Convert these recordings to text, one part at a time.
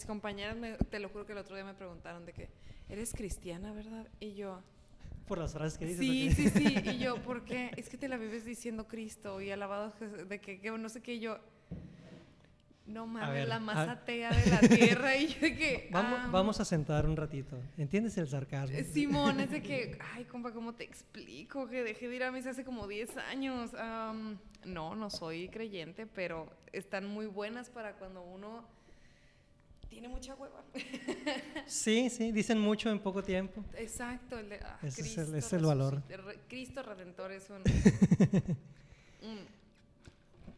mis, compañeras, me- te lo juro que el otro día me preguntaron de que, ¿eres cristiana, verdad? Y yo, Por las frases que dices. sí, sí, sí. Y yo, ¿por qué? Es que te la vives diciendo Cristo y alabado de que, que no sé qué. Y yo, no mames, ver, la más a- atea de la tierra. Y yo de que, Vamos, ah, vamos a sentar un ratito. ¿Entiendes el sarcasmo? Eh, Simón, es de que, ay, compa, ¿cómo te explico? Que dejé de ir a misa hace como 10 años. Am, no, no soy creyente, pero están muy buenas para cuando uno tiene mucha hueva. Sí, sí, dicen mucho en poco tiempo. Exacto, el de, ah, Ese es el- Cristo es el valor. Cristo Redentor es un...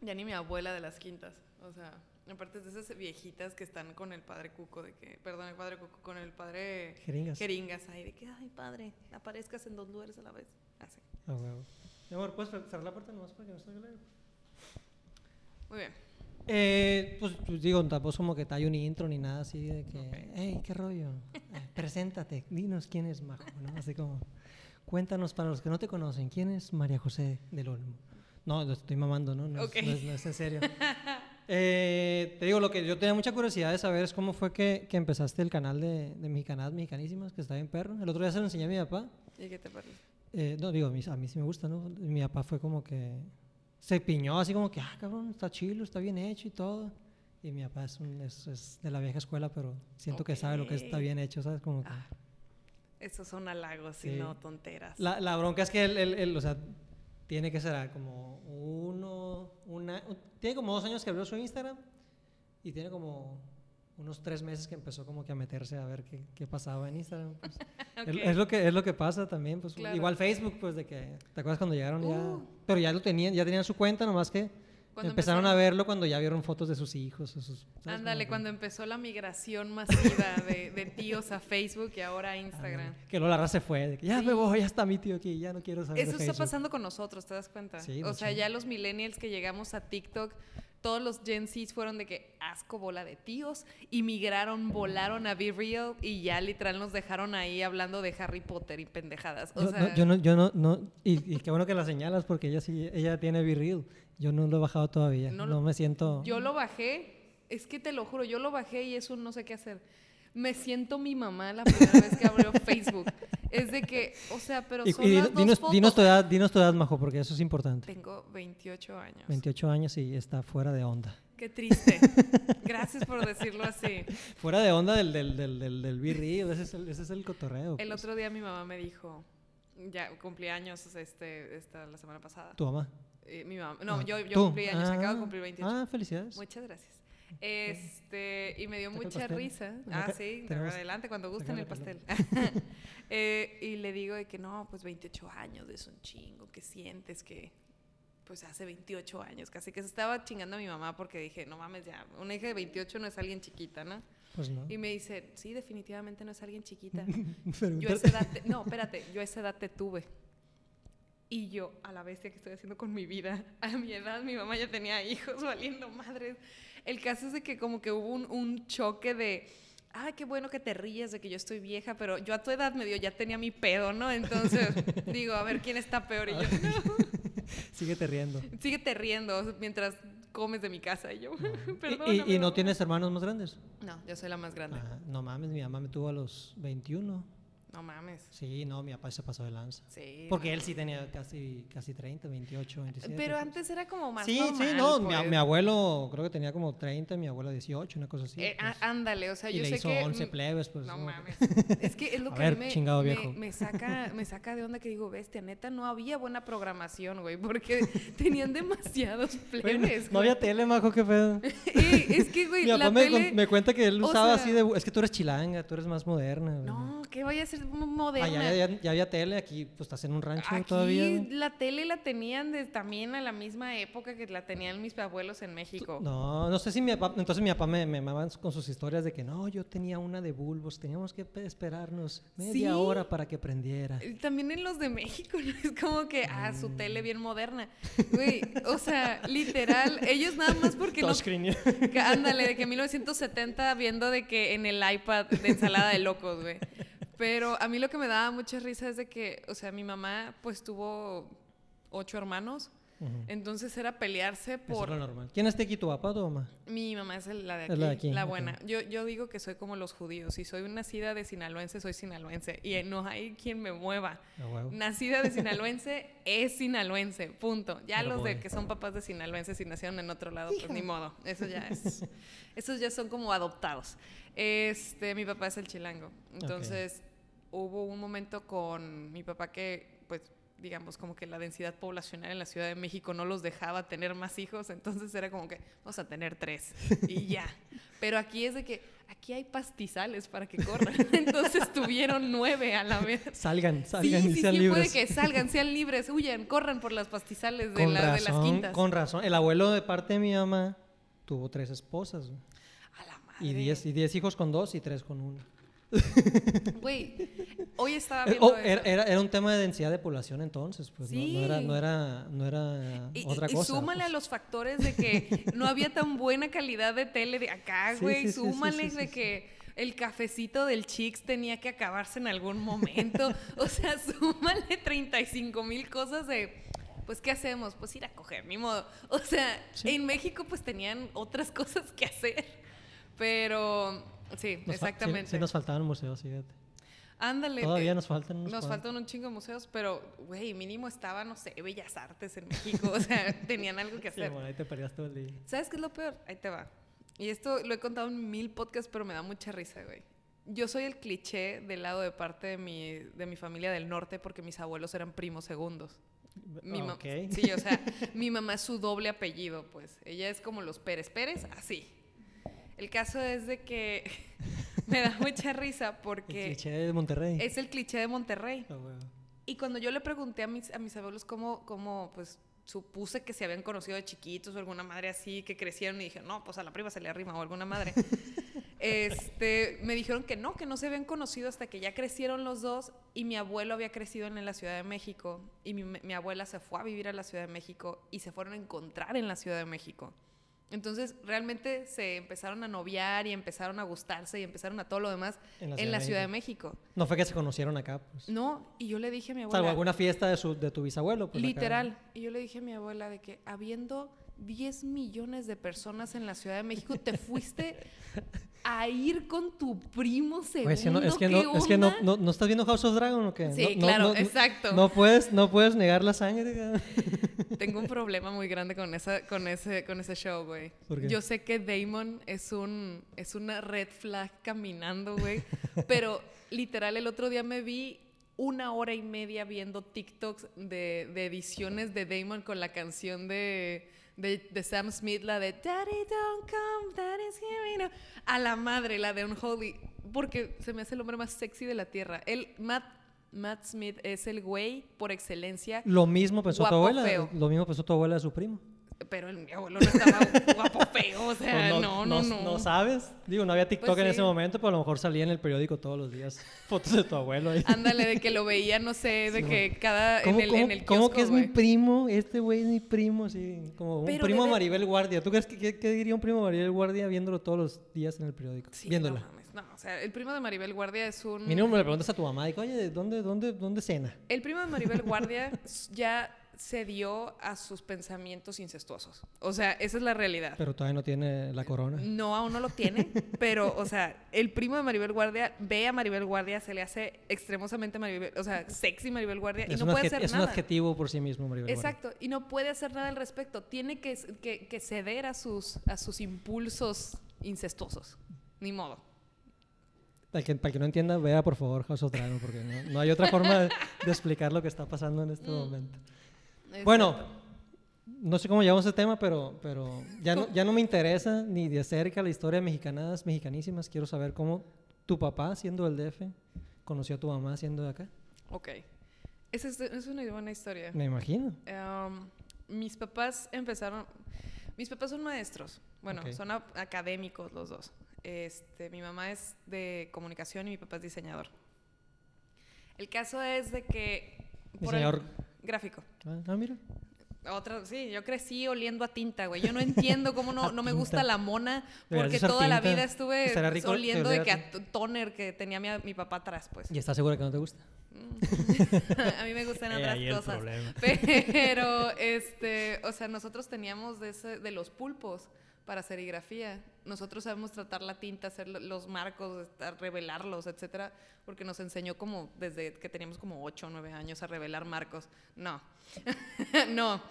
ya ni mi abuela de las quintas, o sea, aparte de esas viejitas que están con el padre Cuco, de que, perdón, el padre Cuco, con el padre Jeringas. Jeringas ahí, de que, ay, padre, aparezcas en dos lugares a la vez. Así. A huevo. Mi amor, ¿puedes cerrar la puerta nomás para que no salga el aire? Muy bien. Eh, pues, pues, digo, tampoco como que hay un intro ni nada así de que, Ok. hey, qué rollo, Eh, preséntate, dinos quién es Majo, ¿no? Así como, cuéntanos para los que no te conocen, ¿quién es María José del Olmo? No, lo estoy mamando, ¿no? No, Ok. es, no es- no es en serio. Eh, te digo, lo que yo tenía mucha curiosidad de saber es cómo fue que, que empezaste el canal de, de Mexicanas Mexicanísimas, que está bien perro. El otro día se lo enseñé a mi papá. ¿Y qué te parece? Eh, no, digo, a mí, a mí sí me gusta, ¿no? Mi papá fue como que se piñó así como que, ah, cabrón, está chilo, está bien hecho y todo. Y mi papá es, un- es, es de la vieja escuela, pero siento que sabe lo que está bien hecho, ¿sabes? Como que... Ah, esos son halagos Sí. y no tonteras. La, la bronca es que él, él- él, o sea, tiene que ser como uno, una, un- tiene como dos años que abrió su Instagram y tiene como unos tres meses que empezó como que a meterse a ver qué, qué pasaba en Instagram. pues. Es- lo que, es lo que pasa también, pues Claro. igual Facebook, pues de que, ¿te acuerdas cuando llegaron ya? Uh. Pero ya lo tenían, ya tenían su cuenta, nomás que Cuando empezaron a verlo cuando ya vieron fotos de sus hijos. sus-. Ándale, cuando empezó la migración masiva de, de tíos a Facebook y ahora a Instagram. Que luego la raza se fue, de que ya Sí. me voy, ya está mi tío aquí, ya no quiero saber de Eso está Facebook". pasando con nosotros, ¿te das cuenta? Sí, o sea, ya los millennials que llegamos a TikTok, todos los Gen Zs fueron de que asco bola de tíos, y migraron, volaron a Be Real y ya literal nos dejaron ahí hablando de Harry Potter y pendejadas. O Yo, sea, no, yo no, yo no, no y, y qué bueno que la señalas porque ella sí, ella tiene Be Real. Yo no lo he bajado todavía. No No, lo- me siento. yo lo bajé, es que te lo juro, yo lo bajé y eso no sé qué hacer. Me siento mi mamá la primera vez que abrió Facebook. Es de que, o sea, pero y, son y las dinos, dos dinos fotos. tu edad, dinos tu edad, Majo, porque eso es importante. Tengo 28 años. 28 años y está fuera de onda. Qué triste. Gracias por decirlo así. Fuera de onda del, del, del, del, del Real, ese es el, ese es el cotorreo. El pues. otro día mi mamá me dijo, ya cumplí años este, esta, la semana pasada. Tu mamá. Eh, mi mamá, no, Ah, yo, yo cumplí años, acabo Ah, de cumplir 28. Ah, felicidades. Muchas gracias. Este, y me dio mucha risa. Ah, sí, adelante, cuando gusten el pastel. Eh, y le digo de que no, pues 28 años es un chingo, que sientes que pues hace 28 años, casi que se estaba chingando a mi mamá porque dije, no mames, ya, una hija de 28 no es alguien chiquita, ¿no? Pues no. Y me dice, sí, definitivamente no es alguien chiquita. Yo esa edad, te- no, espérate, yo a esa edad te tuve. Y yo, a la bestia que estoy haciendo con mi vida, a mi edad mi mamá ya tenía hijos valiendo madres. El caso es de que como que hubo un, un choque de, ah, qué bueno que te ríes de que yo estoy vieja, pero yo a tu edad medio ya tenía mi pedo, ¿no? Entonces digo, a ver quién está peor. Y yo, no, Síguete riendo. síguete riendo mientras comes de mi casa. Y yo, Y- perdóname. y, y, no mamá". tienes hermanos más grandes? No, yo soy la más grande. Ah, no mames, mi mamá me tuvo a los 21. No mames. Sí, no, mi papá se pasó de lanza. Sí. Porque no. él sí tenía casi, casi 30, 28, 27. Pero pues. antes era como más Sí, normal, sí, no, mi, pues. mi abuelo creo que tenía como 30, mi abuela 18, una cosa así. Eh, pues. ándale, o sea, y yo le sé hizo que 11 mm, plebes, pues. no mames. Es que es lo A que ver, me, chingado me- viejo. me saca, me saca de onda que digo, bestia, neta, no había buena programación, güey, porque tenían demasiados Güey, plebes. no güey. había tele, majo, qué pedo. Eh, es que, güey, Mi la papá me, tele... con- me cuenta que él o usaba sea- así de... Es que tú eres chilanga, tú eres más moderna. güey. No, que vaya a ser mo- Ah, moderna. ya, ya- ya había tele, aquí pues estás en un rancho Aquí todavía. la tele la tenían de, también a la misma época que la tenían mis abuelos en México. No, no sé si mi papá, entonces mi papá me, me mamaba con sus historias de que no, yo tenía una de bulbos, teníamos que pe- esperarnos media ¿Sí? hora para que prendiera. Eh, También en los de México, ¿no? Es como que, ah, su tele Mm. bien moderna. Güey, o sea, literal, ellos nada más porque no... Que ándale, de que 1970 viendo de que en el iPad de ensalada de locos, güey. Pero a mí lo que me daba mucha risa es de que, o sea, mi mamá pues tuvo ocho hermanos. Entonces era pelearse Eso por... es lo normal. ¿Quién está aquí, tu papá tu mamá? Mi mamá es la de Es aquí, la la, de aquí, ok. buena. Yo, yo digo que soy como los judíos. Si soy nacida de sinaloense, soy sinaloense. Y no hay quien me mueva. A huevo. Nacida de sinaloense es sinaloense, punto. Ya Pero los de que son papás de sinaloenses y nacieron en otro lado, pues ni modo. Eso ya es. Esos ya son como adoptados. Este, mi papá es el chilango. Entonces, hubo un momento con mi papá que, pues, digamos, como que la densidad poblacional en la Ciudad de México no los dejaba tener más hijos, entonces era como que vamos a tener tres y ya. Pero aquí es de que aquí hay pastizales para que corran, entonces tuvieron nueve a la vez. Salgan, salgan sí, y sí, sean sí, libres. puede que salgan, sean libres, huyan, corran por las pastizales de, con, la- de las quintas. con razón. El abuelo de parte de mi mamá tuvo tres esposas. A la madre. Y diez, y diez hijos con dos y tres con uno. Güey, hoy estaba Eh, viendo oh, era, era- era un tema de densidad de población entonces, pues no- no, era, Sí. no era, no era Y, otra y- y cosa. súmale pues. a los factores de que no había tan buena calidad de tele de acá, Sí, güey. sí, sí, sí, súmale sí, de sí. que el cafecito del Chicks tenía que acabarse en algún momento. o sea, súmale 35 mil cosas de. Pues, ¿qué hacemos? Pues ir a coger, ni modo. O sea, Sí. en México, pues tenían otras cosas que hacer. Pero, sí, Nos fa- sí- exactamente. Sí, nos faltaban museos, fíjate. Ándale. Todavía eh, nos faltan unos Nos cuantos. faltan un chingo de museos, pero, güey, mínimo estaba, no sé, Bellas Artes en México. O sea, tenían algo que Sí, hacer. bueno, ahí te perdías todo el día. ¿Sabes qué es lo peor? Ahí te va. Y esto lo he contado en mil podcasts, pero me da mucha risa, güey. Yo soy el cliché del lado de parte de mi, de mi familia del norte porque mis abuelos eran primos segundos. Mi Ah, ma- ok. Sí, o sea, mi mamá es su doble apellido, pues. Ella es como los Pérez Pérez, así. El caso es de que me da mucha risa El porque cliché de Monterrey. es el cliché de Monterrey. Ah. Y cuando yo le pregunté a mis, a mis abuelos cómo, cómo, pues, supuse que se habían conocido de chiquitos o alguna madre así, que crecieron y dije, no, pues a la prima se le arrima o alguna madre. este, me dijeron que no, que no se habían conocido hasta que ya crecieron los dos y mi abuelo había crecido en la Ciudad de México y mi, mi abuela se fue a vivir a la Ciudad de México y se fueron a encontrar en la Ciudad de México. Entonces, realmente se empezaron a noviar y empezaron a gustarse y empezaron a todo lo demás en la Ciudad, de, México. No fue que se conocieron acá, pues. No, y yo le dije a mi abuela. Salvo alguna fiesta de, su, de tu bisabuelo. Pues, acá. Literal. Y yo le dije a mi abuela de que habiendo 10 millones de personas en la Ciudad de México, te fuiste a ir con tu primo segundo. Oye, es que, no, es que, ¿qué no, es que no, onda? no, no estás viendo House of Dragon o qué? Sí, claro, exacto. No puedes, no puedes negar la sangre. Tengo un problema muy grande con, esa, con, ese, con ese show, güey. Yo sé que Damon es, un, es una red flag caminando, güey. pero literal, el otro día me vi una hora y media viendo TikToks de, de ediciones de Damon con la canción de, de, de Sam Smith, la de Daddy don't come, Daddy's here. now". A la madre, la de Unholy. Porque se me hace el hombre más sexy de la tierra. Él, Matt, Matt Smith, es el güey por excelencia. Lo mismo pensó tu abuela. feo. Lo mismo pensó tu abuela de su primo. Pero el, mi abuelo no estaba guapo feo, o sea, Pues no, no, no. No sabes. Digo, no había TikTok Pues en sí. ese momento, pero a lo mejor salía en el periódico todos los días fotos de tu abuelo ahí. Ándale, de que lo veía, no sé, de Sí, que cada. ¿Cómo, en el, cómo- en el cómo kiosco, que es mi primo? Este güey es mi primo, sí. Como un Pero primo debe- Maribel Guardia. ¿Tú crees que qué, qué diría un primo Maribel Guardia viéndolo todos los días en el periódico? Sí, Viéndola. No, mames, no, o sea, el primo de Maribel Guardia es un. Mínimo me le preguntas a tu mamá, digo, oye, ¿dónde, dónde, dónde cena? El primo de Maribel Guardia ya se dio a sus pensamientos incestuosos. O sea, esa es la realidad. Pero todavía no tiene la corona. No, aún no lo tiene, pero, o sea, el primo de Maribel Guardia ve a Maribel Guardia, se le hace extremosamente Maribel, o sea, sexy Maribel Guardia y Es, no un, puede hacer es un nada. adjetivo por sí mismo, Maribel Guardia. Exacto, y no puede hacer nada al respecto. Tiene que, que- que ceder a sus, a sus impulsos incestuosos. Ni modo. Para que, para que no entienda, vea por favor House of Dragon, porque no, no hay otra forma de, de explicar lo que está pasando en este Mm. momento. Exacto. Bueno, no sé cómo llevamos ese tema, pero, pero ya, no, ya no me interesa ni de cerca la historia de mexicanadas, mexicanísimas. Quiero saber cómo tu papá, siendo del DF, conoció a tu mamá siendo de acá. Ok. Esa es, es una buena historia. Me imagino. Em, mis papás empezaron. Mis papás son maestros. Bueno, son a- académicos los dos. Este, mi mamá es de comunicación y mi papá es diseñador. El caso es de que. el- Diseñador. Gráfico. Ah, ah, mira. Otra, sí, yo crecí oliendo a tinta, güey. Yo no entiendo cómo no, no me gusta la mona, porque toda la vida estuve rico oliendo de que a toner que tenía mi, mi papá atrás, pues. ¿Y estás segura que no te gusta? a mí me gustan Eh, otras cosas. Pero, este, o sea, nosotros teníamos de, ese- de los pulpos para serigrafía. Nosotros sabemos tratar la tinta, hacer lo- los marcos, revelarlos, etcétera, porque nos enseñó como desde que teníamos como 8 o 9 años a revelar marcos. No, no.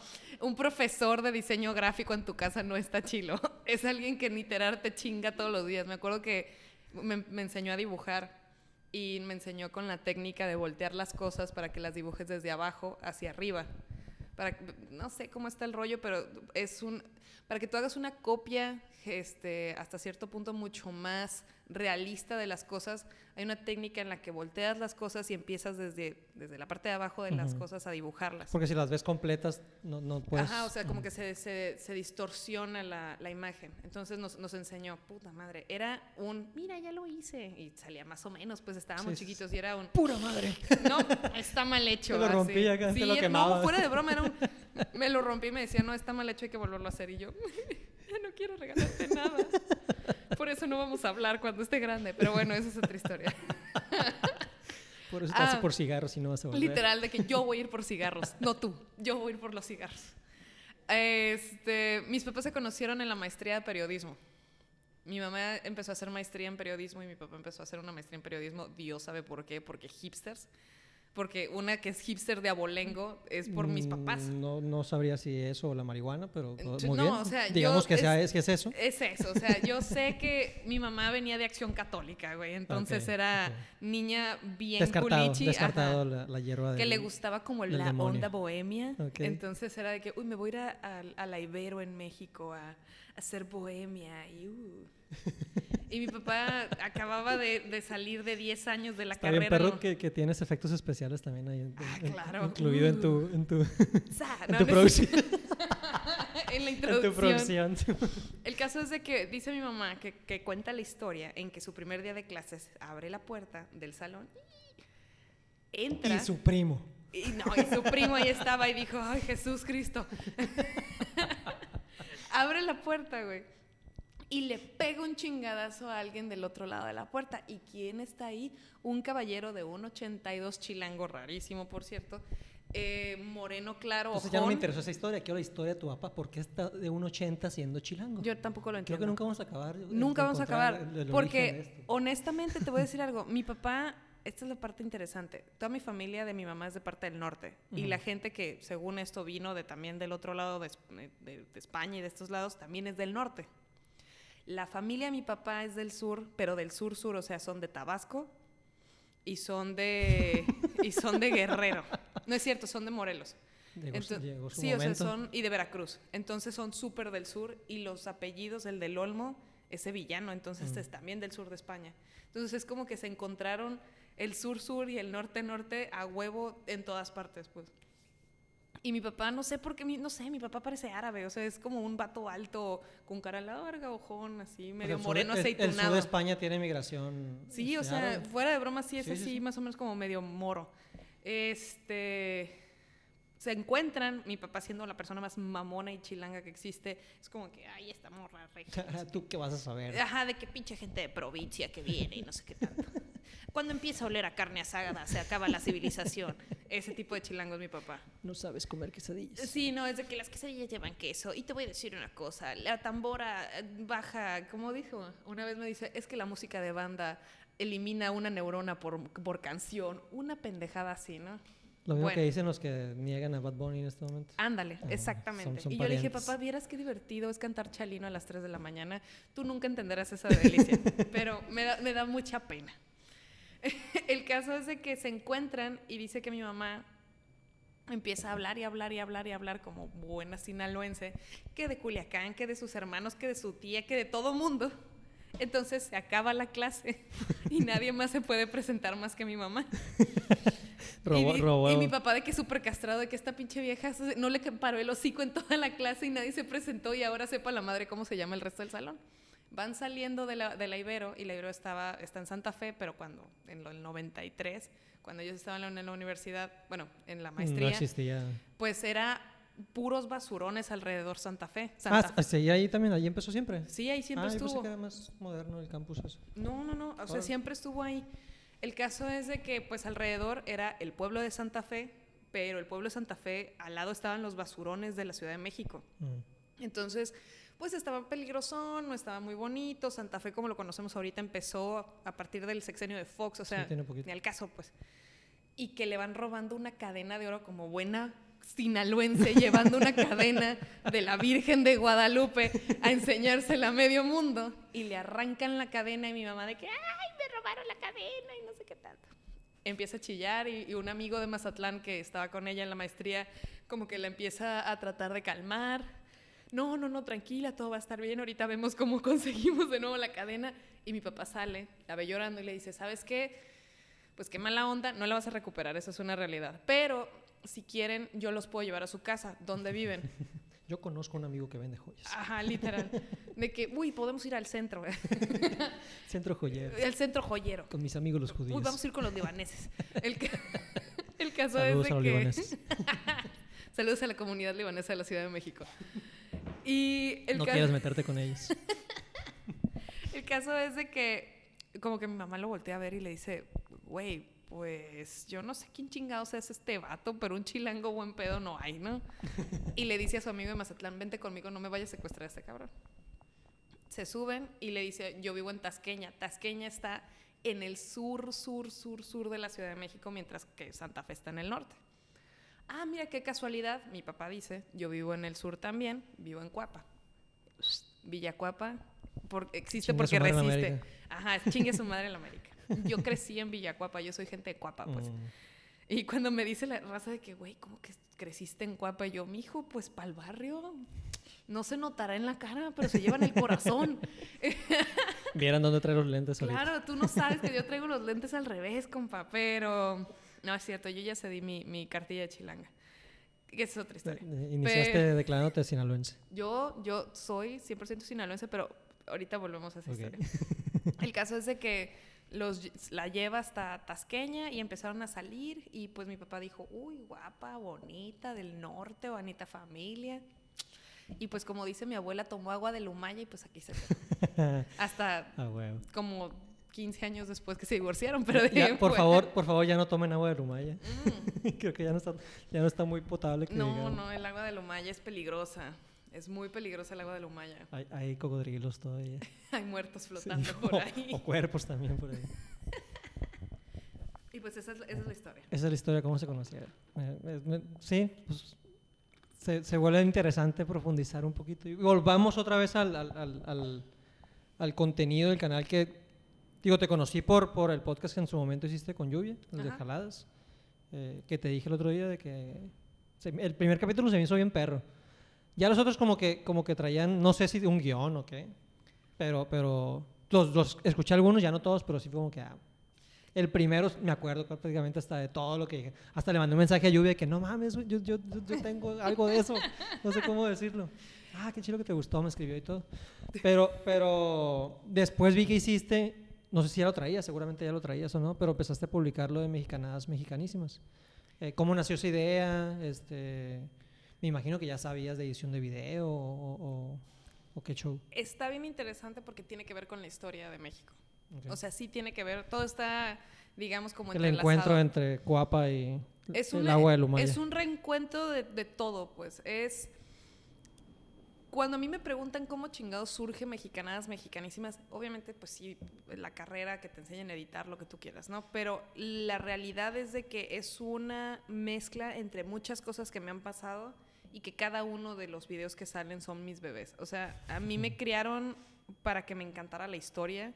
Un profesor de diseño gráfico en tu casa no está chilo. Es alguien que literal te chinga todos los días. Me acuerdo que me enseñó a dibujar y me enseñó con la técnica de voltear las cosas para que las dibujes desde abajo hacia arriba. No sé cómo está el rollo, pero es un para que tú hagas una copia este, hasta cierto punto mucho más realista de las cosas, hay una técnica en la que volteas las cosas y empiezas desde, desde la parte de abajo de las cosas a dibujarlas. Porque si las ves completas, no, no puedes... Ajá, o sea, como que se, se, se distorsiona la, la imagen. Entonces nos, nos enseñó, puta madre, era un, mira, ya lo hice. Y salía más o menos, pues estábamos Sí, chiquitos y era un, ¡Pura madre! no, está mal hecho. Lo rompí acá, te Sí, lo no, quemaba. fuera de broma, era un, me lo rompí y me decía, no, está mal hecho, hay que volverlo a hacer. Y yo, ya no quiero regalarte nada. Por eso no vamos a hablar cuando esté grande. Pero bueno, esa es otra historia. Por eso te Ah, por cigarros y no vas a volver. Literal, de que yo voy a ir por cigarros, no tú, yo voy a ir por los cigarros. Este, mis papás se conocieron en la maestría de periodismo. Mi mamá empezó a hacer maestría en periodismo y mi papá empezó a hacer una maestría en periodismo. Dios sabe por qué, porque hipsters. Porque una que es hipster de abolengo es por mis papás. Mm, No, no sabría si eso o la marihuana, pero Yo- muy no, bien. o sea, Digamos que, sea, es- es, que es eso. Es eso, o sea, yo sé que mi mamá venía de acción católica, güey. Entonces era niña bien Descartado, culichi. descartado ajá. la, la hierba que le gustaba como la demonio. onda bohemia. Entonces era de que, uy, me voy a ir a, a- a la Ibero en México a hacer bohemia. Y, uh. y mi papá acababa de, de salir de 10 años de la Está bien, carrera. perro, ¿no? que, que tienes efectos especiales también ahí. en- Ah, en- claro. Incluido en tu, en tu, Sa- en no, tu no producción. en la en tu introducción. producción. El caso es de que dice mi mamá que, que cuenta la historia en que su primer día de clases abre la puerta del salón, entra y su primo. y, no, y su primo ahí estaba y dijo, ay Jesús Cristo. abre la puerta, güey. Y le pega un chingadazo a alguien del otro lado de la puerta. ¿Y quién está ahí? Un caballero de 1,82 chilango, rarísimo, por cierto. eh, moreno claro, Entonces ya no me ojón. interesó esa historia. Quiero la historia de tu papá. ¿Por qué está de un 80 siendo chilango? Yo tampoco lo Creo entiendo. que nunca vamos a acabar. Nunca vamos a acabar. el- porque honestamente te voy a decir algo. Mi papá, esta es la parte interesante. Toda mi familia de mi mamá es de parte del norte. Y la gente que según esto vino de también del otro lado de, Esp- de- de España y de estos lados también es del norte. La familia de mi papá es del sur, pero del sur sur, o sea, son de Tabasco y son de y son de Guerrero. No es cierto, son de Morelos. Llegó, su- Ento- llegó su sí, o sea, son y de Veracruz. Entonces son súper del sur y los apellidos, el del Olmo, es sevillano, entonces Mm. es también del sur de España. Entonces es como que se encontraron el sur-sur y el norte-norte a huevo en todas partes, pues. Y mi papá, no sé por qué, no sé, mi papá parece árabe, o sea, es como un vato alto, con cara larga, ojón, así, O sea, medio el moreno el- sur aceitunado. de España tiene migración. Sí, o este, sea, árabe. fuera de broma, sí es Sí, sí, así, sí. más o menos como medio moro. Este. Se encuentran, mi papá siendo la persona más mamona y chilanga que existe, es como que, ay, esta morra regia. ¿Tú qué vas a saber? Ajá, de que pinche gente de provincia que viene y no sé qué tanto. Cuando empieza a oler a carne asada, se acaba la civilización. Ese tipo de chilango es mi papá. No sabes comer quesadillas. Sí, no, es de que las quesadillas llevan queso. Y te voy a decir una cosa, la tambora eh, baja, como dijo, una vez me dice, es que la música de banda elimina una neurona por, por canción. Una pendejada así, ¿no? Lo mismo Bueno. que dicen los que niegan a Bad Bunny en este momento. Ándale, Ajá, exactamente. son- son y yo le dije, papá, vieras qué divertido es cantar Chalino a las 3 de la mañana. Tú nunca entenderás esa delicia, pero me da, me da mucha pena. El caso es de que se encuentran y dice que mi mamá empieza a hablar y hablar y hablar y hablar como buena sinaloense, que de Culiacán, que de sus hermanos, que de su tía, que de todo mundo. Entonces se acaba la clase y nadie más se puede presentar más que mi mamá. Robó, y, robó. y mi papá de que súper castrado, de que esta pinche vieja no le paró el hocico en toda la clase y nadie se presentó y ahora sepa la madre cómo se llama el resto del salón. Van saliendo de la, de la Ibero y la Ibero estaba, está en Santa Fe, pero cuando, en el 93, cuando ellos estaban en la, universidad, bueno, en la No maestría, existía. pues era puros basurones alrededor Santa Fe. Ah, Santa sí, ahí también, ahí empezó siempre. Sí, ahí siempre ah, yo pensé estuvo. que era más moderno el campus eso. No, no, no. O sea, siempre estuvo ahí. El caso es de que, pues, alrededor era el pueblo de Santa Fe, pero el pueblo de Santa Fe, al lado estaban los basurones de la Ciudad de México. Mm. Entonces, pues estaba peligrosón, no estaba muy bonito. Santa Fe, como lo conocemos ahorita, empezó a partir del sexenio de Fox, o sea, poquito. ni al caso, pues. Y que le van robando una cadena de oro como buena sinaloense, llevando una cadena de la Virgen de Guadalupe a enseñársela a medio mundo. Y le arrancan la cadena y mi mamá de que, ¡ay, me robaron la cadena! Y no sé qué tanto. Empieza a chillar y, y un amigo de Mazatlán que estaba con ella en la maestría, como que la empieza a tratar de calmar no, no, no, tranquila, todo va a estar bien, ahorita vemos cómo conseguimos de nuevo la cadena. Y mi papá sale, la ve llorando y le dice, ¿sabes qué? Pues qué mala onda, no la vas a recuperar, eso es una realidad. Pero si quieren, yo los puedo llevar a su casa, donde viven. Yo conozco un amigo que vende joyas. Ajá, literal. De que, uy, podemos ir al centro, Centro joyero. el centro joyero. Con mis amigos los judíos. Uy, vamos a ir con los libaneses. El, ca- el caso Saludos es a de los que... libaneses. Saludos a la comunidad libanesa de la Ciudad de México. Y el no quieras meterte con ellos. El caso es de que, como que mi mamá lo voltea a ver y le dice, güey, pues yo no sé quién chingados es este vato, pero un chilango buen pedo no hay, ¿no? Y le dice a su amigo de Mazatlán, vente conmigo, no me vayas a secuestrar a este cabrón. Se suben y le dice, yo vivo en Tasqueña. Tasqueña está en el sur, sur, sur, sur de la Ciudad de México, mientras que Santa Fe está en el norte. Ah, mira qué casualidad, mi papá dice, yo vivo en el sur también, vivo en Cuapa. Villa Cuapa, por- existe Chingue porque resiste. Ajá, chingue su madre en la América. Yo crecí en Villacuapa, yo soy gente de Cuapa, pues. Mm. Y cuando me dice la raza de que, güey, ¿cómo que creciste en Cuapa? Y yo, mijo, pues para el barrio. No se notará en la cara, pero se lleva en el corazón. Vieran dónde traer los lentes ahorita. claro, tú no sabes que yo traigo los lentes al revés, compa, pero... No, es cierto, yo ya cedí mi, mi cartilla de chilanga. Que esa es otra historia. Eh, Iniciaste declarándote sinaloense. Yo, yo soy 100% sinaloense, pero ahorita volvemos a esa historia. El caso es de que los, la lleva hasta Tasqueña y empezaron a salir y pues mi papá dijo, uy, guapa, bonita, del norte, bonita familia. Y pues como dice mi abuela, tomó agua de Lumaya y pues aquí se quedó. Hasta como 15 años después que se divorciaron, pero de Ya, por fuera- favor, por favor, ya no tomen agua de Rumaya. Mm. Creo que ya no está, ya no está muy potable. Que No, digamos. no, el agua de Lumaya es peligrosa. Es muy peligrosa el agua de Lumaya. Hay, hay cocodrilos todavía. Hay muertos Sí, flotando o- por ahí. O, cuerpos también por ahí. Y pues esa es, esa es la historia. Esa es la historia, cómo se conocieron. Eh, sí, pues se, se vuelve interesante profundizar un poquito. Y volvamos otra vez al, al- al contenido del canal que, digo, te conocí por, por el podcast que en su momento hiciste con Lluvia, el de Ajá. Jaladas, eh, que te dije el otro día de que se- el primer capítulo se me hizo bien perro. Ya los otros como que, como que traían, no sé si de un guion o qué, pero, pero los, los escuché algunos, ya no todos, pero sí fue como que... ah, el primero, me acuerdo prácticamente hasta de todo lo que dije. Hasta le mandé un mensaje a Lluvia de que no mames, yo, yo, yo tengo algo de eso. No sé cómo decirlo. Ah, qué chido que te gustó, me escribió y todo. Pero, pero después vi que hiciste, no sé si ya lo traías, seguramente ya lo traías o no, pero empezaste a publicarlo de Mexicanadas Mexicanísimas. Eh, ¿Cómo nació esa idea? Este, me imagino que ya sabías de edición de video o, o- o qué show. Está bien interesante porque tiene que ver con la historia de México. O sea, sí tiene que ver. Todo está, digamos, como el encuentro entre Cuapa y es el agua de Lumaya. Es un reencuentro de, de todo, pues. Es. Cuando a mí me preguntan cómo chingados surge Mexicanadas Mexicanísimas, obviamente, pues sí, la carrera que te enseñan a editar, lo que tú quieras, ¿no? Pero la realidad es de que es una mezcla entre muchas cosas que me han pasado y que cada uno de los videos que salen son mis bebés. O sea, a mí me criaron para que me encantara la historia.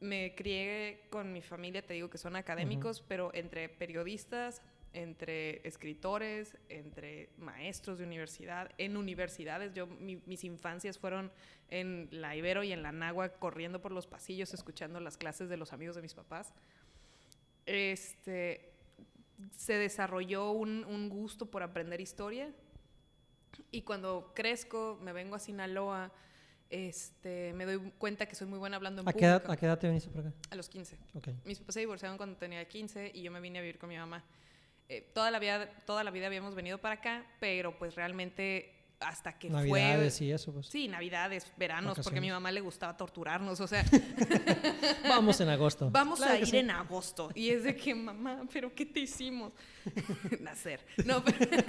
Me crié con mi familia, te digo que son académicos, pero entre periodistas, entre escritores, entre maestros de universidad, en universidades. Yo, mi- mis infancias fueron en la Ibero y en la Nagua, corriendo por los pasillos, escuchando las clases de los amigos de mis papás. Este, se desarrolló un, un gusto por aprender historia. Y cuando crezco, me vengo a Sinaloa, este, me doy cuenta que soy muy buena hablando en ¿A qué, público. edad, ¿A qué edad te viniste por acá? A los 15. Ok. Mis papás se divorciaron cuando tenía 15 y yo me vine a vivir con mi mamá. Eh, toda, la vida, toda la vida habíamos venido para acá, pero pues realmente hasta que Navidades fue... y eso, pues. Sí, navidades, veranos, porque a mi mamá le gustaba torturarnos, o sea, Vamos en agosto. vamos Claro a ir sí. en agosto. Y es de que, mamá, ¿pero qué te hicimos? Nacer. No, pero-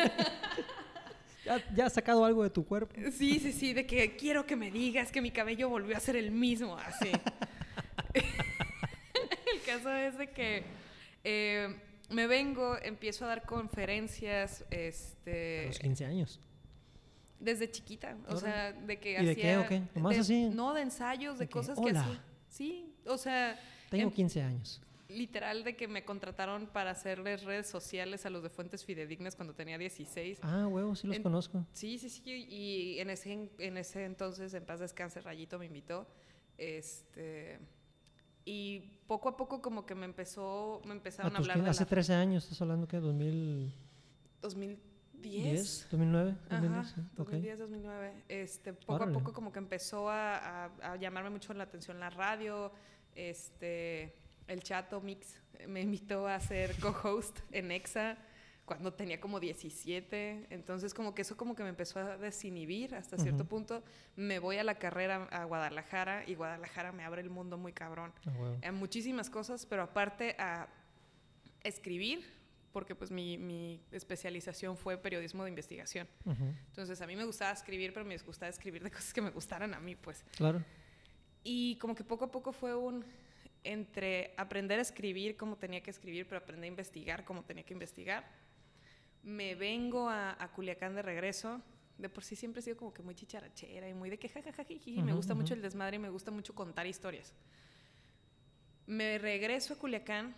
¿Ya, ya has sacado algo de tu cuerpo? Sí, sí, sí, de que quiero que me digas que mi cabello volvió a ser el mismo, así. el caso es de que eh, me vengo, empiezo a dar conferencias, A este, los 15 años. desde chiquita, o sea, de que ¿Y de qué, hacía... o qué? ¿Nomás de- así? No, de ensayos, de De que, cosas que hacía. Sí, o sea, Tengo em- 15 años. literal de que me contrataron para hacerles redes sociales a los de Fuentes Fidedignas cuando tenía 16. Ah, huevos, sí los En- conozco. Sí, sí, sí. Y en ese, en ese entonces, en paz descanse, Rayito me invitó. Este. Y poco a poco como que me empezó, me A empezaron a tus hablar 15 de hace la 13 años, estás hablando que 2010, 2010. 2009, Ajá, 2010, sí, ok. 2010, 2009. Este, poco Órale. a poco como que empezó a, a- a llamarme mucho la atención la radio, este, el Chato Mix me invitó a ser co-host en EXA cuando tenía como 17, entonces como que eso como que me empezó a desinhibir hasta cierto Ujú. punto. Me voy a la carrera a Guadalajara y Guadalajara me abre el mundo muy cabrón Ah, huevo. a muchísimas cosas, pero aparte a escribir, porque pues mi, mi especialización fue periodismo de investigación. Ujú, Entonces a mí me gustaba escribir, pero me gustaba escribir de cosas que me gustaran a mí, pues. Claro. Y como que poco a poco fue un entre aprender a escribir como tenía que escribir, pero aprender a investigar como tenía que investigar. Me vengo a, a Culiacán de regreso. De por sí siempre he sido como que muy chicharachera y muy de que jajajajiji. Me Ujú, gusta mucho el desmadre y me gusta mucho contar historias. Me regreso a Culiacán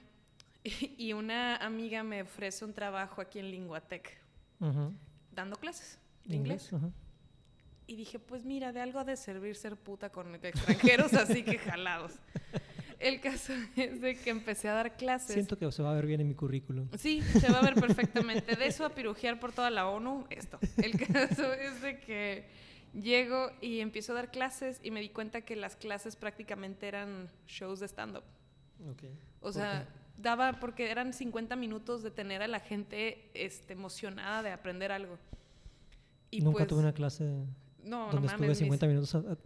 y, y una amiga me ofrece un trabajo aquí en Linguatec, dando clases de inglés. Ajá. Y dije, pues mira, de algo ha de servir ser puta con extranjeros, así que jalados. El caso es de que empecé a dar clases. Siento que se va a ver bien en mi currículum. Sí, se va a ver perfectamente. De eso a pirujear por toda la ONU, esto. El caso es de que llego y empiezo a dar clases y me di cuenta que las clases prácticamente eran shows de stand-up. O ¿Por sea, daba porque eran 50 minutos de tener a la gente este, emocionada de aprender algo. Y Nunca pues, tuve una clase no, no donde estuve mames, 50 mis, minutos. a- a-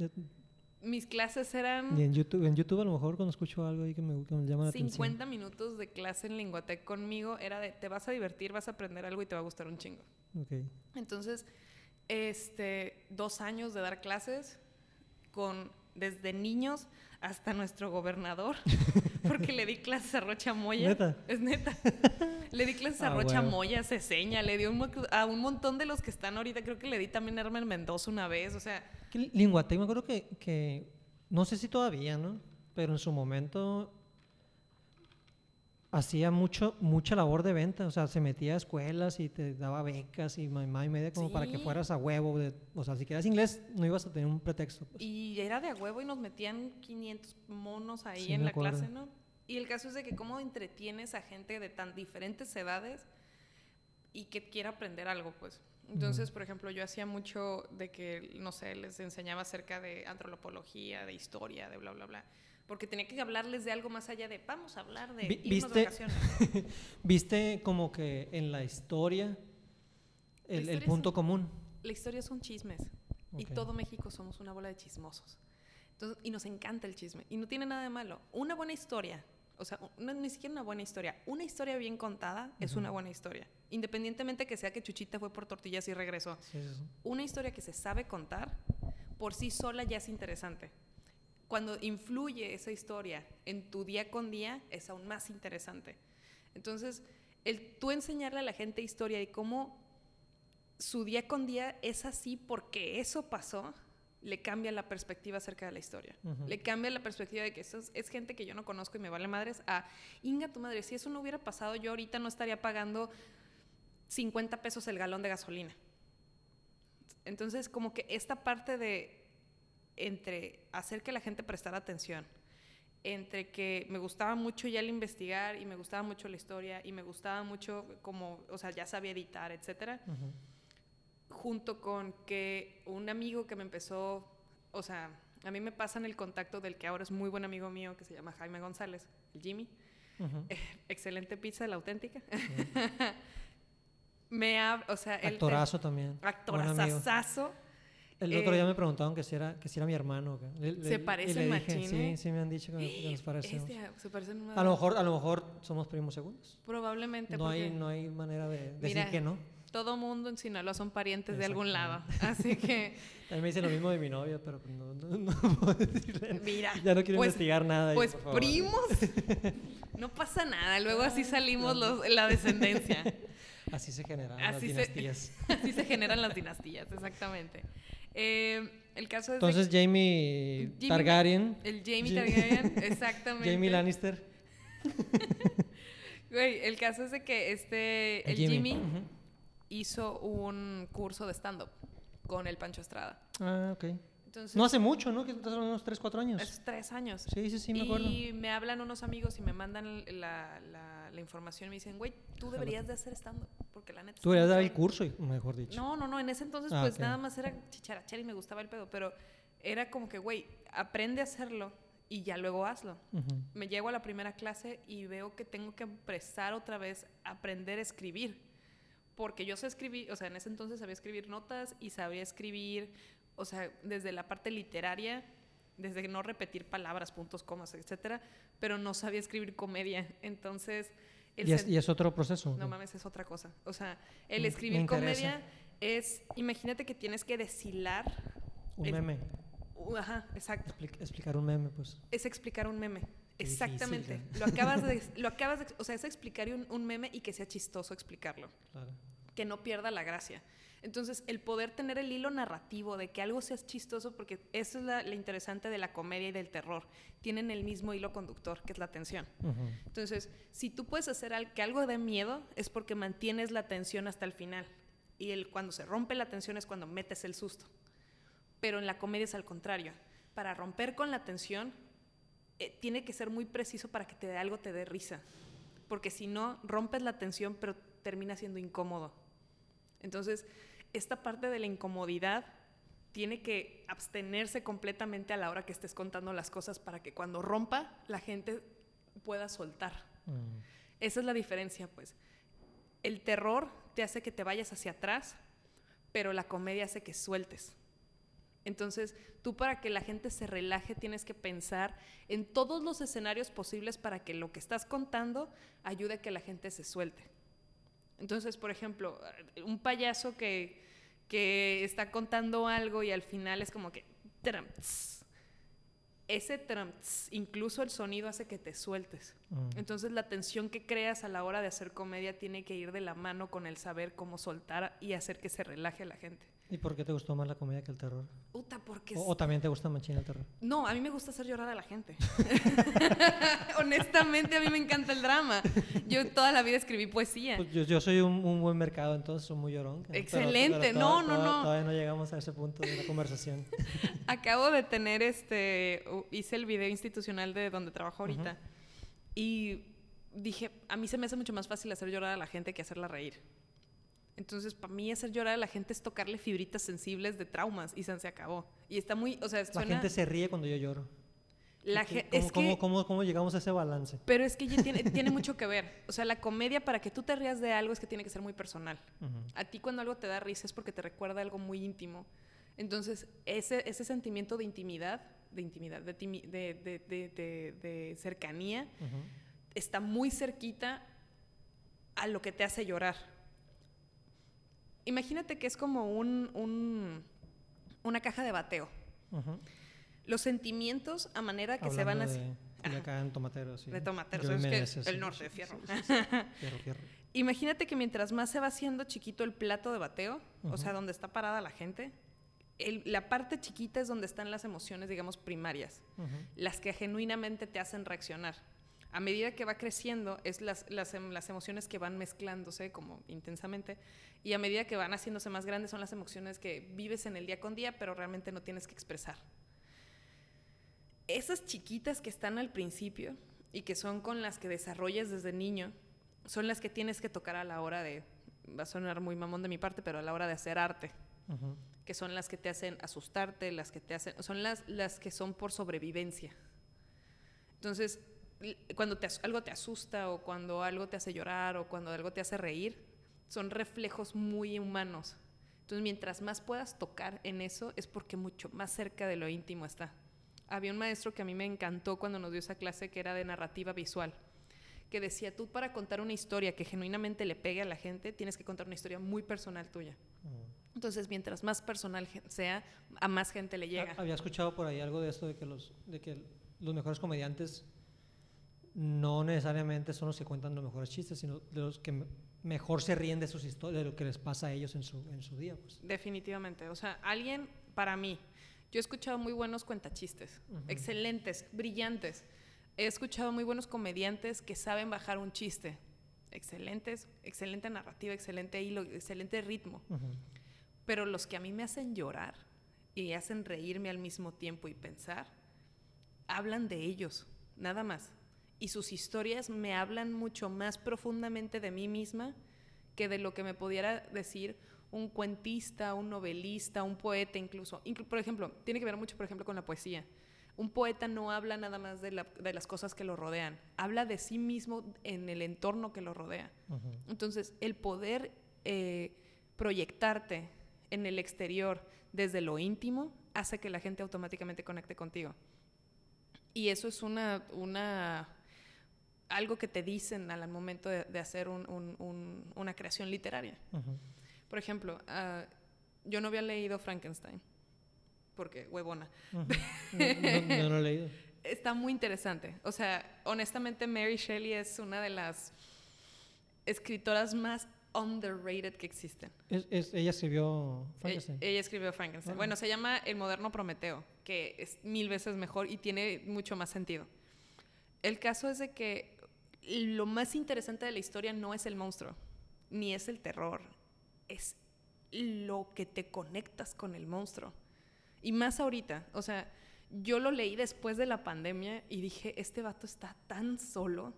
mis clases eran... Ni en YouTube, en YouTube a lo mejor cuando escucho algo ahí que me, que me llama la atención. 50 minutos de clase en Linguatec conmigo era de te vas a divertir, vas a aprender algo y te va a gustar un chingo. Ok. Entonces, este, dos años de dar clases con desde niños hasta nuestro gobernador, porque le di clases a Rocha Moya. ¿Neta? Es neta. Le di clases a Ah, Rocha huevo. Moya, Ceseña, le di un a un montón de los que están ahorita. Creo que le di también a Herman Mendoza una vez. O sea, Linguatec, me acuerdo que, que, no sé si todavía, ¿no? Pero en su momento hacía mucho, mucha labor de venta, o sea, se metía a escuelas y te daba becas y mamá y media como para que fueras a huevo, de- o sea, si querías inglés no ibas a tener un pretexto. pues. Y era de a huevo y nos metían 500 monos ahí Sí, en la acuerdo. clase, ¿no? Y el caso es de que cómo entretienes a gente de tan diferentes edades y que quiera aprender algo, pues. Entonces, por ejemplo, yo hacía mucho de que, no sé, les enseñaba acerca de antropología, de historia, de bla, bla, bla. Porque tenía que hablarles de algo más allá de, vamos a hablar de Vi- irnos ¿viste? vacaciones. Viste como que en la historia el, el historia punto son- común. La historia son chismes. Y Ok. todo México somos una bola de chismosos. Entonces, y nos encanta el chisme. Y no tiene nada de malo. Una buena historia, o sea, no, ni siquiera una buena historia. Una historia bien contada es Ujú. una buena historia. Independientemente que sea que Chuchita fue por tortillas y regresó. Sí, sí, sí. Una historia que se sabe contar, por sí sola ya es interesante. Cuando influye esa historia en tu día con día, es aún más interesante. Entonces, el tú enseñarle a la gente historia y cómo su día con día es así porque eso pasó, le cambia la perspectiva acerca de la historia. Ujú. Le cambia la perspectiva de que eso es, es gente que yo no conozco y me vale madres a, inga tu madre, si eso no hubiera pasado, yo ahorita no estaría pagando 50 pesos el galón de gasolina. Entonces, como que esta parte de entre hacer que la gente prestara atención, entre que me gustaba mucho ya el investigar y me gustaba mucho la historia y me gustaba mucho como, o sea, ya sabía editar, etcétera, Ujú. junto con que un amigo que me empezó, o sea, a mí me pasan el contacto del que ahora es muy buen amigo mío, que se llama Jaime González, el Jimmy. Ujú. excelente pizza, la auténtica. me ha, o sea, él Actorazo también. buen amigo. actorazazazo. El otro día Eh, me preguntaban que si era, que si era mi hermano. le- Se parecen le machín, Sí, sí me han dicho que, que nos parecemos. Este, se parecen A lo mejor, a lo mejor somos primos segundos. Probablemente No hay, no hay manera de decir Mira, que no. todo mundo en Sinaloa son parientes de algún lado. Así que, También me dicen lo mismo de mi novia, pero pues no, no, no puedo decirle. mira. Ya no quiero pues, investigar nada. Pues primos. No pasa nada. Luego así salimos los, la descendencia. Así se generan Así las se- dinastías. Así se generan las dinastías, exactamente. Eh, el caso es de Entonces Jamie Jimmy- Targaryen, el Jamie Targaryen, exactamente. Jamie Lannister, Güey, el caso es de que este, el Jimmy. Jimmy, Ujú. hizo un curso de stand-up con el Pancho Estrada. Ah, ok. Entonces, No hace mucho, ¿no? Que de unos 3, 4 años. es tres años. Sí, sí, sí, me acuerdo. Y me hablan unos amigos y me mandan la, la- la información y me dicen, güey, tú deberías de hacer stand-up, porque la neta... Tú deberías dar el cabrón". curso, mejor dicho. No, no, no, en ese entonces Ah, pues ok. nada más era chicharachera y me gustaba el pedo, pero era como que, güey, aprende a hacerlo y ya luego hazlo. Ujú. Me llego a la primera clase y veo que tengo que empezar otra vez a aprender a escribir. Porque yo sé escribir, o sea, en ese entonces sabía escribir notas y sabía escribir, o sea, desde la parte literaria, desde no repetir palabras, puntos, comas, etcétera, pero no sabía escribir comedia. Entonces, el Y es, sen- y es otro proceso. no mames, es otra cosa. O sea, el escribir comedia es, imagínate que tienes que deshilar. Un el- meme. uh, ajá, exacto. Expli- explicar un meme, pues. Es explicar un meme. Qué difícil, Exactamente. ¿eh? Lo acabas de, lo acabas de, o sea, es explicar un, un meme y que sea chistoso explicarlo, Claro. que no pierda la gracia. Entonces, el poder tener el hilo narrativo de que algo sea chistoso, porque eso es la, lo interesante de la comedia y del terror, tienen el mismo hilo conductor, que es la tensión. Entonces, si tú puedes hacer al- que algo dé miedo, es porque mantienes la tensión hasta el final. Y el, cuando se rompe la tensión es cuando metes el susto. Pero en la comedia es al contrario. Para romper con la tensión, eh, tiene que ser muy preciso para que te dé algo, te dé risa. Porque si no, rompes la tensión, pero termina siendo incómodo. Entonces, esta parte de la incomodidad tiene que abstenerse completamente a la hora que estés contando las cosas para que cuando rompa, la gente pueda soltar. Mm. Esa es la diferencia, pues. El terror te hace que te vayas hacia atrás, pero la comedia hace que sueltes. Entonces, tú para que la gente se relaje tienes que pensar en todos los escenarios posibles para que lo que estás contando ayude a que la gente se suelte. Entonces, por ejemplo, un payaso que, que está contando algo y al final es como que... tram, tss. Ese tram, tss, incluso el sonido hace que te sueltes. Mm. Entonces la tensión que creas a la hora de hacer comedia tiene que ir de la mano con el saber cómo soltar y hacer que se relaje la gente. ¿Y por qué te gustó más la comedia que el terror? Puta, porque... O, o también te gusta machín el terror? No, a mí me gusta hacer llorar a la gente. Honestamente, a mí me encanta el drama. Yo toda la vida escribí poesía. Pues yo, yo soy un, un buen mercado, entonces soy muy llorón. pero- Excelente. pero No, toda- no, toda- no. Todavía no llegamos a ese punto de la conversación. Acabo de tener este, hice el video institucional de donde trabajo ahorita y dije, a mí se me hace mucho más fácil hacer llorar a la gente que hacerla reír. Entonces, para mí hacer llorar a la gente es tocarle fibritas sensibles de traumas y se acabó. Y está muy, o sea, La gente se ríe cuando yo lloro. la ¿Qué- ge- cómo, es cómo- que... cómo- cómo llegamos a ese balance? Pero es que ya tiene, tiene mucho que ver. O sea, la comedia, para que tú te rías de algo, es que tiene que ser muy personal. A ti cuando algo te da risa es porque te recuerda algo muy íntimo. Entonces, ese, ese sentimiento de intimidad, de intimidad, de, timi- de, de- de- de- de cercanía, Ujú. está muy cerquita a lo que te hace llorar. Imagínate que es como un, un- una caja de bateo. Los sentimientos a manera que se van Hablando a... de Culiacán, Tomatero, sí. De Tomatero, Joey es que Meneses, el norte sí, de Fierro. sí. Fierro, fierro. Imagínate que mientras más se va haciendo chiquito el plato de bateo, o sea, donde está parada la gente, el- la parte chiquita es donde están las emociones, digamos, primarias, las que genuinamente te hacen reaccionar. A medida que va creciendo, es las, las, em- las emociones que van mezclándose como intensamente, y a medida que van haciéndose más grandes son las emociones que vives en el día con día, pero realmente no tienes que expresar. Esas chiquitas que están al principio y que son con las que desarrollas desde niño, son las que tienes que tocar a la hora de, va a sonar muy mamón de mi parte, pero a la hora de hacer arte, que son las que te hacen asustarte, las que te hacen, son las, las que son por sobrevivencia. Entonces, cuando te, algo te asusta o cuando algo te hace llorar o cuando algo te hace reír, son reflejos muy humanos. Entonces, mientras más puedas tocar en eso, es porque mucho más cerca de lo íntimo está. Había un maestro que a mí me encantó cuando nos dio esa clase que era de narrativa visual, que decía, tú para contar una historia que genuinamente le pegue a la gente, tienes que contar una historia muy personal tuya. Entonces, mientras más personal sea, a más gente le llega. Había escuchado por ahí algo de esto, de que los, de que los mejores comediantes no necesariamente son los que cuentan los mejores chistes, sino de los que mejor se ríen de sus historias, de lo que les pasa a ellos en su, en su día. Pues. Definitivamente. O sea, alguien, para mí, yo he escuchado muy buenos cuentachistes, excelentes, brillantes. He escuchado muy buenos comediantes que saben bajar un chiste. Excelentes, excelente narrativa, excelente hilo, excelente ritmo. Pero los que a mí me hacen llorar y hacen reírme al mismo tiempo y pensar, hablan de ellos, nada más y sus historias me hablan mucho más profundamente de mí misma que de lo que me pudiera decir un cuentista, un novelista, un poeta incluso. por ejemplo, tiene que ver mucho, por ejemplo, con la poesía. Un poeta no habla nada más de, las cosas que lo rodean, habla de sí mismo en el entorno que lo rodea. Entonces, el poder eh, proyectarte en el exterior desde lo íntimo hace que la gente automáticamente conecte contigo. Y eso es una, una algo que te dicen al momento de, hacer una creación literaria. Por ejemplo, ah, yo no había leído Frankenstein, porque huevona. no, no, lo he leído. Está muy interesante. O sea, honestamente, Mary Shelley es una de las escritoras más underrated que existen. ella escribió Frankenstein. ella escribió Frankenstein. Bueno, se llama El moderno Prometeo, que es mil veces mejor y tiene mucho más sentido. El caso es de que lo más interesante de la historia no es el monstruo, ni es el terror, es lo que te conectas con el monstruo. Y más ahorita, o sea, yo lo leí después de la pandemia y dije, este vato está tan solo.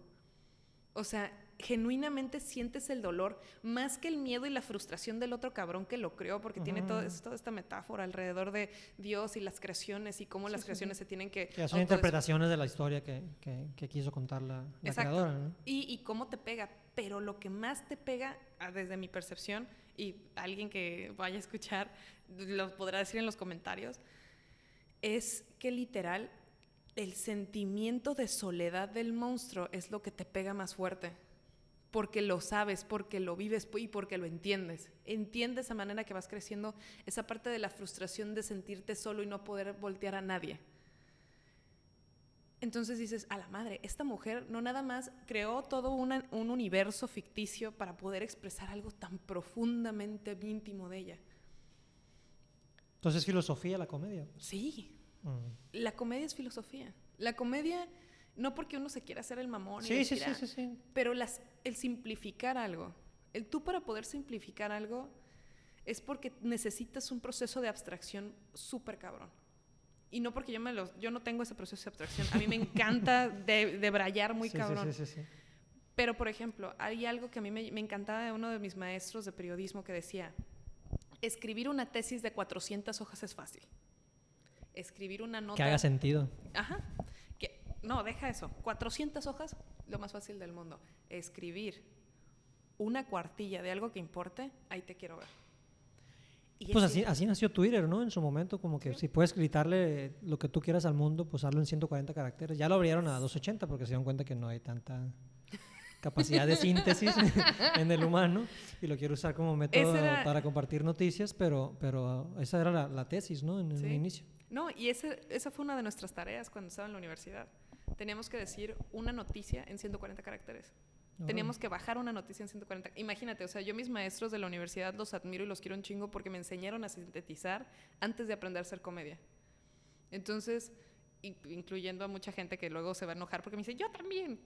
O sea, genuinamente sientes el dolor más que el miedo y la frustración del otro cabrón que lo creó, porque tiene todo, toda esta metáfora alrededor de Dios y las creaciones y cómo las creaciones se tienen que... son interpretaciones de la historia que, que, quiso contar la, creadora. Y, y, cómo te pega, pero lo que más te pega, ah, desde mi percepción, y alguien que vaya a escuchar lo podrá decir en los comentarios, es que literal el sentimiento de soledad del monstruo es lo que te pega más fuerte porque lo sabes, porque lo vives y porque lo entiendes. Entiendes esa manera que vas creciendo esa parte de la frustración de sentirte solo y no poder voltear a nadie. Entonces dices, a la madre, esta mujer no nada más creó todo un universo ficticio para poder expresar algo tan profundamente íntimo de ella. Entonces, ¿filosofía la comedia? Sí. Mm. La comedia es filosofía. La comedia no porque uno se quiera hacer el mamón. Sí, sí, sí, sí, Pero las, el simplificar algo. El tú para poder simplificar algo es porque necesitas un proceso de abstracción súper cabrón. Y no porque yo, me lo, yo no tengo ese proceso de abstracción. A mí me encanta de, de brayar muy cabrón. Sí, sí, sí, Pero, por ejemplo, hay algo que a mí me, me encantaba de uno de mis maestros de periodismo que decía, escribir una tesis de 400 hojas es fácil. Escribir una nota... Que haga sentido. Ajá no, deja eso. 400 hojas, lo más fácil del mundo. Escribir una cuartilla de algo que importe, ahí te quiero ver. pues así, así nació Twitter, ¿no? En su momento, como que si puedes gritarle lo que tú quieras al mundo, pues hazlo en 140 caracteres. Ya lo abrieron a 280 porque se dieron cuenta que no hay tanta capacidad de síntesis en el humano y lo quiero usar como método para compartir noticias, pero, pero esa era la, tesis, ¿no? En el inicio. No, y ese, esa fue una de nuestras tareas cuando estaba en la universidad teníamos que decir una noticia en 140 caracteres. Teníamos que bajar una noticia en 140. Imagínate, o sea, yo mis maestros de la universidad los admiro y los quiero un chingo porque me enseñaron a sintetizar antes de aprender a hacer comedia. Entonces, incluyendo a mucha gente que luego se va a enojar porque me dice, yo también.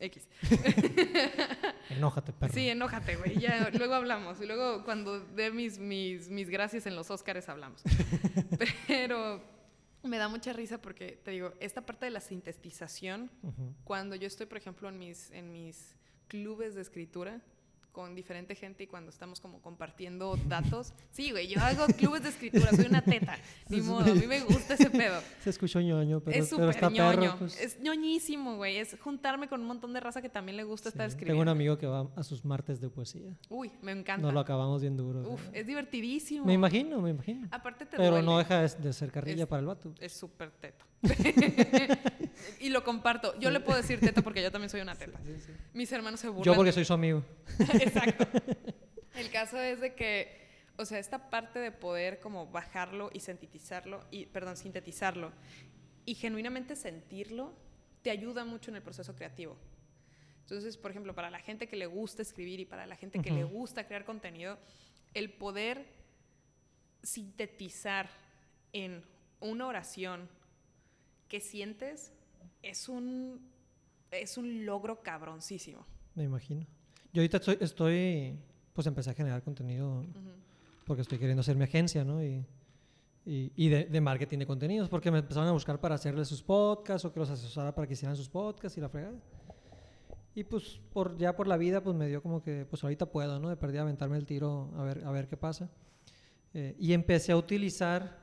X. enójate, perro. Sí, enójate, güey. Ya, luego hablamos. Y luego cuando dé mis, mis, mis gracias en los Óscares hablamos. Pero me da mucha risa porque, te digo, esta parte de la sintetización, cuando yo estoy, por ejemplo, en mis, en mis clubes de escritura, con diferente gente y cuando estamos como compartiendo datos. Sí, güey, yo hago clubes de escritura, soy una teta. Ni modo, a mí me gusta ese pedo. Se escuchó ñoño, pero, es súper ñoño. perro. pues. Es ñoñísimo, güey. Es juntarme con un montón de raza que también le gusta estar Sí, escribiendo. Tengo un amigo que va a sus martes de poesía. Uy, me encanta. Nos lo acabamos bien duro. Uf, es divertidísimo. Me imagino, me imagino. Aparte te Pero duele. no deja de, de ser carrilla Es- para el vato. Es súper teto. y lo comparto. Yo le puedo decir teto porque yo también soy una teta. Mis hermanos se burlan. Yo porque soy su amigo. Exacto. El caso es de que, o sea, esta parte de poder como bajarlo y sintetizarlo, y, perdón, sintetizarlo, y genuinamente sentirlo, te ayuda mucho en el proceso creativo. Entonces, por ejemplo, para la gente que le gusta escribir y para la gente que le Ujú. gusta crear contenido, el poder sintetizar en una oración que sientes es un, es un logro cabroncísimo. Me imagino. Yo ahorita estoy, estoy, pues empecé a generar contenido Ujú. porque estoy queriendo hacer mi agencia, ¿no? Y, y, y de, de marketing de contenidos, porque me empezaron a buscar para hacerles sus podcasts o que los asesorara para que hicieran sus podcasts y la fregada. Y pues por, ya por la vida, pues me dio como que, pues ahorita puedo, ¿no? De perdida aventarme el tiro a ver, a ver qué pasa. Eh, y empecé a utilizar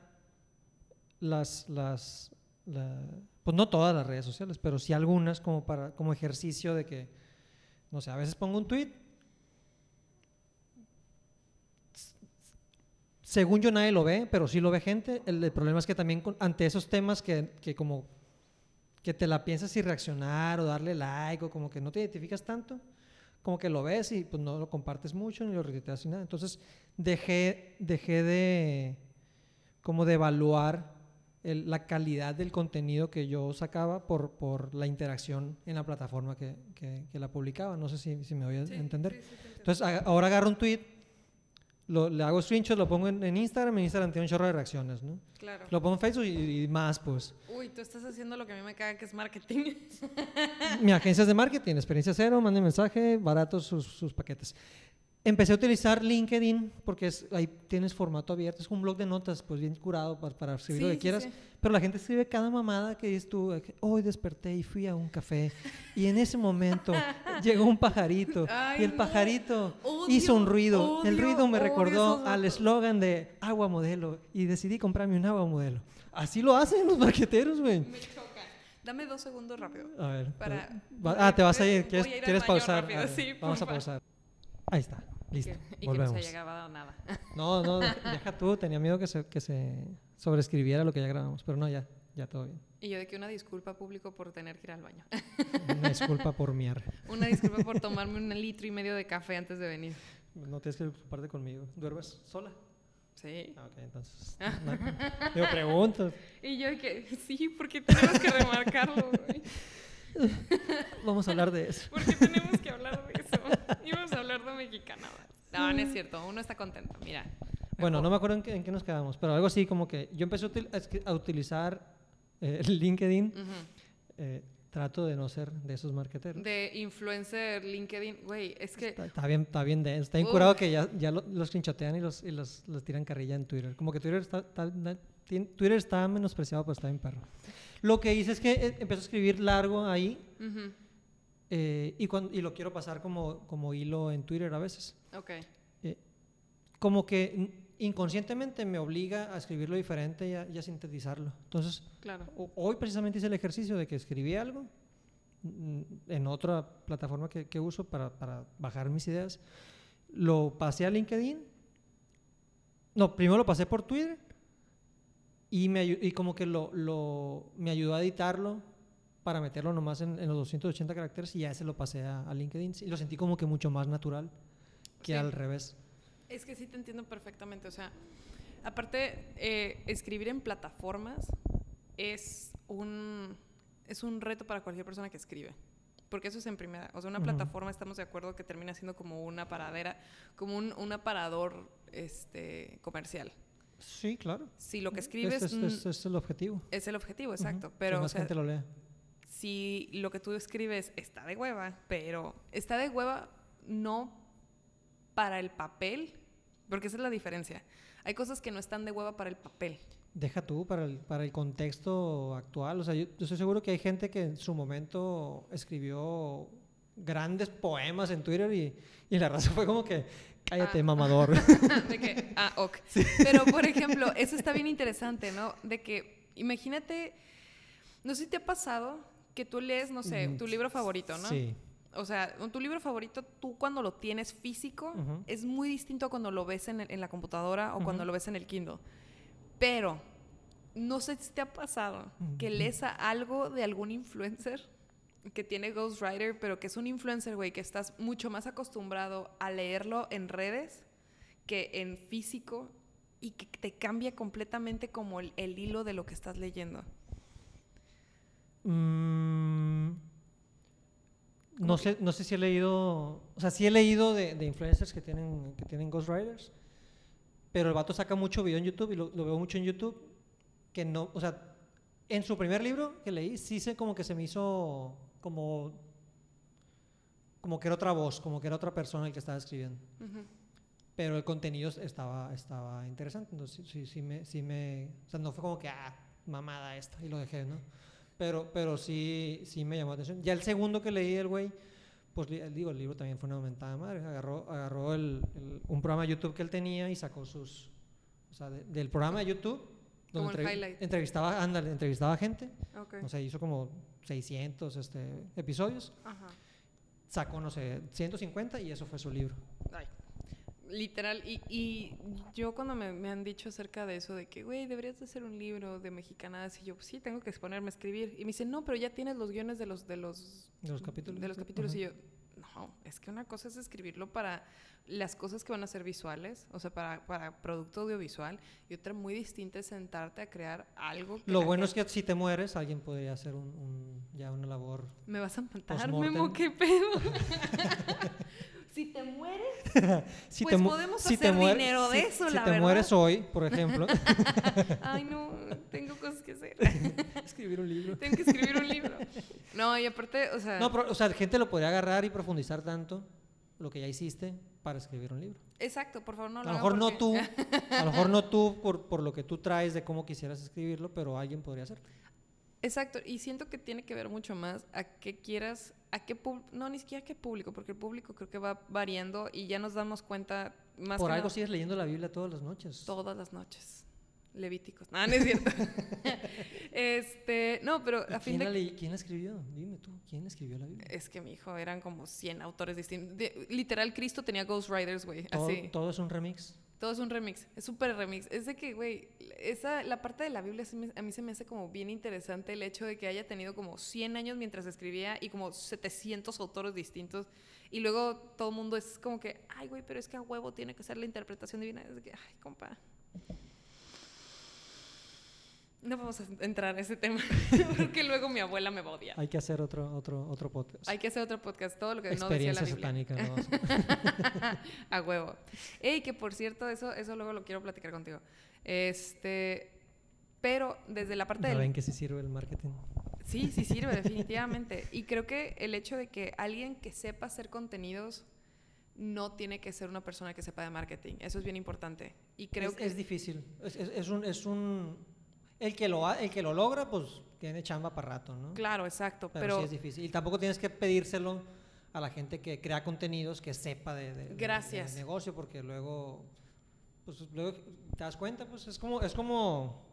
las, las, pues no todas las redes sociales, pero sí algunas como para, como ejercicio de que, no sé, a veces pongo un tweet según yo nadie lo ve, pero sí lo ve gente. El, problema es que también ante esos temas que, que como que te la piensas y reaccionar o darle like o como que no te identificas tanto, como que lo ves y pues no lo compartes mucho ni lo retuiteas ni nada. Entonces dejé, dejé de como de evaluar el- la calidad del contenido que yo sacaba por, por la interacción en la plataforma que, que- que la publicaba. No sé si, si me voy a Sí, entender. sí, sí. Entonces aga- ahora agarro un tweet, lo, le hago screenshot, lo pongo en, en Instagram, en Instagram tiene un chorro de reacciones, ¿no? Claro. Lo pongo en Facebook y, y más, pues. Uy, tú estás haciendo lo que a mí me caga, que es marketing. Mi agencia es de marketing, experiencia cero, mande mensaje, baratos sus, sus paquetes. Empecé a utilizar LinkedIn porque es, ahí tienes formato abierto, es un blog de notas, pues bien curado para, para escribir lo Sí, que sí, quieras. sí. Pero la gente escribe cada mamada que dices tú, que, hoy desperté y fui a un café y en ese momento llegó un pajarito Ay, y el no. pajarito Odio, hizo un ruido. el odio, ruido me recordó al eslogan de agua modelo y decidí comprarme un agua modelo. Así lo hacen los marqueteros, güey. Me choca. Dame dos segundos rápido. A ver. Para- ah, te vas a ir. ¿Quieres, a ir quieres pausar? rápido, A ver, vamos a pausar. Ahí está. Listo. Que- y que Volvemos. no se haya grabado nada. No, no, deja tú. Tenía miedo que se, que se sobreescribiera lo que ya grabamos. Pero no, ya. Ya todo bien. Y yo de que una disculpa público por tener que ir al baño. Una disculpa por miar. Una disculpa por tomarme un litro y medio de café antes de venir. No tienes que preocuparte conmigo. ¿Duermes sola? Sí. Ah, ok, entonces. no- Yo pregunto. Y yo de que, sí, porque tenemos que remarcarlo, güey? Vamos a hablar de eso. ¿Por qué tenemos que hablar de eso? Íbamos a hablar de mexicanadas. No, no es cierto. Uno está contento. Mira. Bueno, no me acuerdo en qué, en qué nos quedamos, pero algo así como que yo empecé a, utilizar eh, LinkedIn. Ujú. eh, trato de no ser de esos marqueteros. De influencer, LinkedIn. Güey, es que... Está, está bien, está bien. Está bien Uf. curado que ya, ya lo- los screenshotean y los, y los, los tiran carrilla en Twitter. Como que Twitter está, está- Twitter está menospreciado, pero está bien perro. Lo que hice es que eh, empecé a escribir largo ahí Ujú. eh, y, cuan- y lo quiero pasar como, como hilo en Twitter a veces. Ok. Como que inconscientemente me obliga a escribirlo diferente y a, y a sintetizarlo. Entonces, Claro. hoy precisamente hice el ejercicio de que escribí algo mm, en otra plataforma que, que uso para, para bajar mis ideas. Lo pasé a LinkedIn. No, primero lo pasé por Twitter y, me, y como que lo, lo- me ayudó a editarlo para meterlo nomás en, en los 280 caracteres y ya se lo pasé a, a LinkedIn y lo sentí como que mucho más natural que Sí. al revés. Es que sí te entiendo perfectamente. O sea, aparte, eh, escribir en plataformas es un, es un reto para cualquier persona que escribe. Porque eso es en primera. O sea, una Ujú. plataforma estamos de acuerdo que termina siendo como una paradera, como un, un aparador este, comercial. Sí, claro. Si lo que escribes es, el objetivo. es el objetivo, exacto. Pero, más sea, gente lo lea. si lo que tú escribes está de hueva, pero está de hueva no para el papel, porque esa es la diferencia. Hay cosas que no están de hueva para el papel. Deja tú para el, para el contexto actual. O sea, yo, yo estoy seguro que hay gente que en su momento escribió grandes poemas en Twitter y, y la raza fue como que, cállate, Ah. mamador. de que, ah, ok. Pero, por ejemplo, eso está bien interesante, ¿no? De que, imagínate, no sé si te ha pasado que tú lees, no sé, tu libro favorito, ¿no? Sí. O sea, tu libro favorito, tú cuando lo tienes físico, es muy distinto a cuando lo ves en, el- en la computadora o cuando lo ves en el Kindle. Pero, no sé si te ha pasado que lees a algo de algún influencer que tiene Ghostwriter, pero que es un influencer, güey, que estás mucho más acostumbrado a leerlo en redes que en físico y que te cambia completamente como el, el hilo de lo que estás leyendo. Mm, no, que- sé, no sé si he leído, o sea, sí he leído de, de influencers que tienen, que tienen ghostwriters, pero el vato saca mucho video en YouTube y lo, lo veo mucho en YouTube, que no, o sea, en su primer libro que leí, sí sé como que se me hizo como, como que era otra voz, como que era otra persona el que estaba escribiendo. Ujú. Pero el contenido estaba, estaba interesante, entonces sí, sí, me, sí me... O sea, no fue como que, ah, mamada esta, y lo dejé, ¿no? Pero, pero sí, sí me llamó la atención. Ya el segundo que leí el güey, pues digo, el libro también fue una mentada de madre. Agarró, agarró el, el- un programa de YouTube que él tenía y sacó sus... O sea, de- del programa de YouTube, Como donde el entrevi- highlight. entrevistaba, ándale, entrevistaba gente, Ok. o sea, hizo como 600 este, episodios, Ajá. sacó, no sé, 150 y eso fue su libro. Ay, literal. Y, y yo cuando me, me han dicho acerca de eso, de que, güey, deberías de hacer un libro de mexicanadas, y yo, sí, tengo que exponerme a escribir. Y me dicen, no, pero ya tienes los guiones de los, de los, De los capítulos. de los capítulos. Ajá. Y yo, no, es que una cosa es escribirlo para las cosas que van a ser visuales, o sea, para, para producto audiovisual, y otra muy distinta es sentarte a crear algo. que Lo bueno es que si te mueres, alguien podría hacer un, un- ya una labor. ¿Me vas a matar. Memo? ¿Qué pedo? si te mueres, Si Pues mu- podemos si hacer dinero de si- eso, Si la te verdad. mueres hoy, por ejemplo, ay, no, tengo cosas que hacer. escribir un libro. Tengo que escribir un libro. No, y aparte, o sea, No, pero, o sea, la gente lo podría agarrar y profundizar tanto lo que ya hiciste para escribir un libro. exacto, por favor, no a lo lo hagan mejor no tú, a lo mejor no tú por, por lo que tú traes de cómo quisieras escribirlo, pero alguien podría hacerlo. Exacto, y siento que tiene que ver mucho más a qué quieras, a qué pub- no, ni siquiera a qué público, porque el público creo que va variando y ya nos damos cuenta más por que algo nada sigues leyendo la Biblia todas las noches. todas las noches. Levíticos. No, no es cierto. este, no, pero a fin ¿Quién, la de leí- ¿Quién la escribió? Dime tú, ¿quién escribió la Biblia? es que mi hijo eran como 100 autores distintos. De- literal Cristo tenía Ghostwriters, güey, Todo, así. todo es un remix. Todo es un remix, es súper remix. Es de que, güey, esa, la parte de la Biblia a mí se me hace como bien interesante el hecho de que haya tenido como 100 años mientras escribía y como 700 autores distintos. Y luego todo el mundo es como que, ay, güey, pero es que a huevo tiene que ser la interpretación divina. Es de que, ay, compa. No vamos a entrar a ese tema, porque luego mi abuela me va a odiar. Hay que hacer otro, otro, otro podcast. Hay que hacer otro podcast, todo lo que no decía la Biblia. satánica. ¿no? A- huevo. Ey, que por cierto, eso, eso luego lo quiero platicar contigo. Este, pero desde la parte Ya del... ven que sí sirve el marketing. Sí, sí sirve, definitivamente. Y creo que el hecho de que alguien que sepa hacer contenidos no tiene que ser una persona que sepa de marketing. Eso es bien importante. Y creo es, que... es difícil. Es, es- es un, es un el que lo el que lo logra, pues tiene chamba para rato, ¿no? Claro, exacto. Pero, Pero, sí es difícil. Y tampoco tienes que pedírselo a la gente que crea contenidos que sepa de, de- de- Gracias. de negocio, porque luego, pues luego te das cuenta, pues es como, es como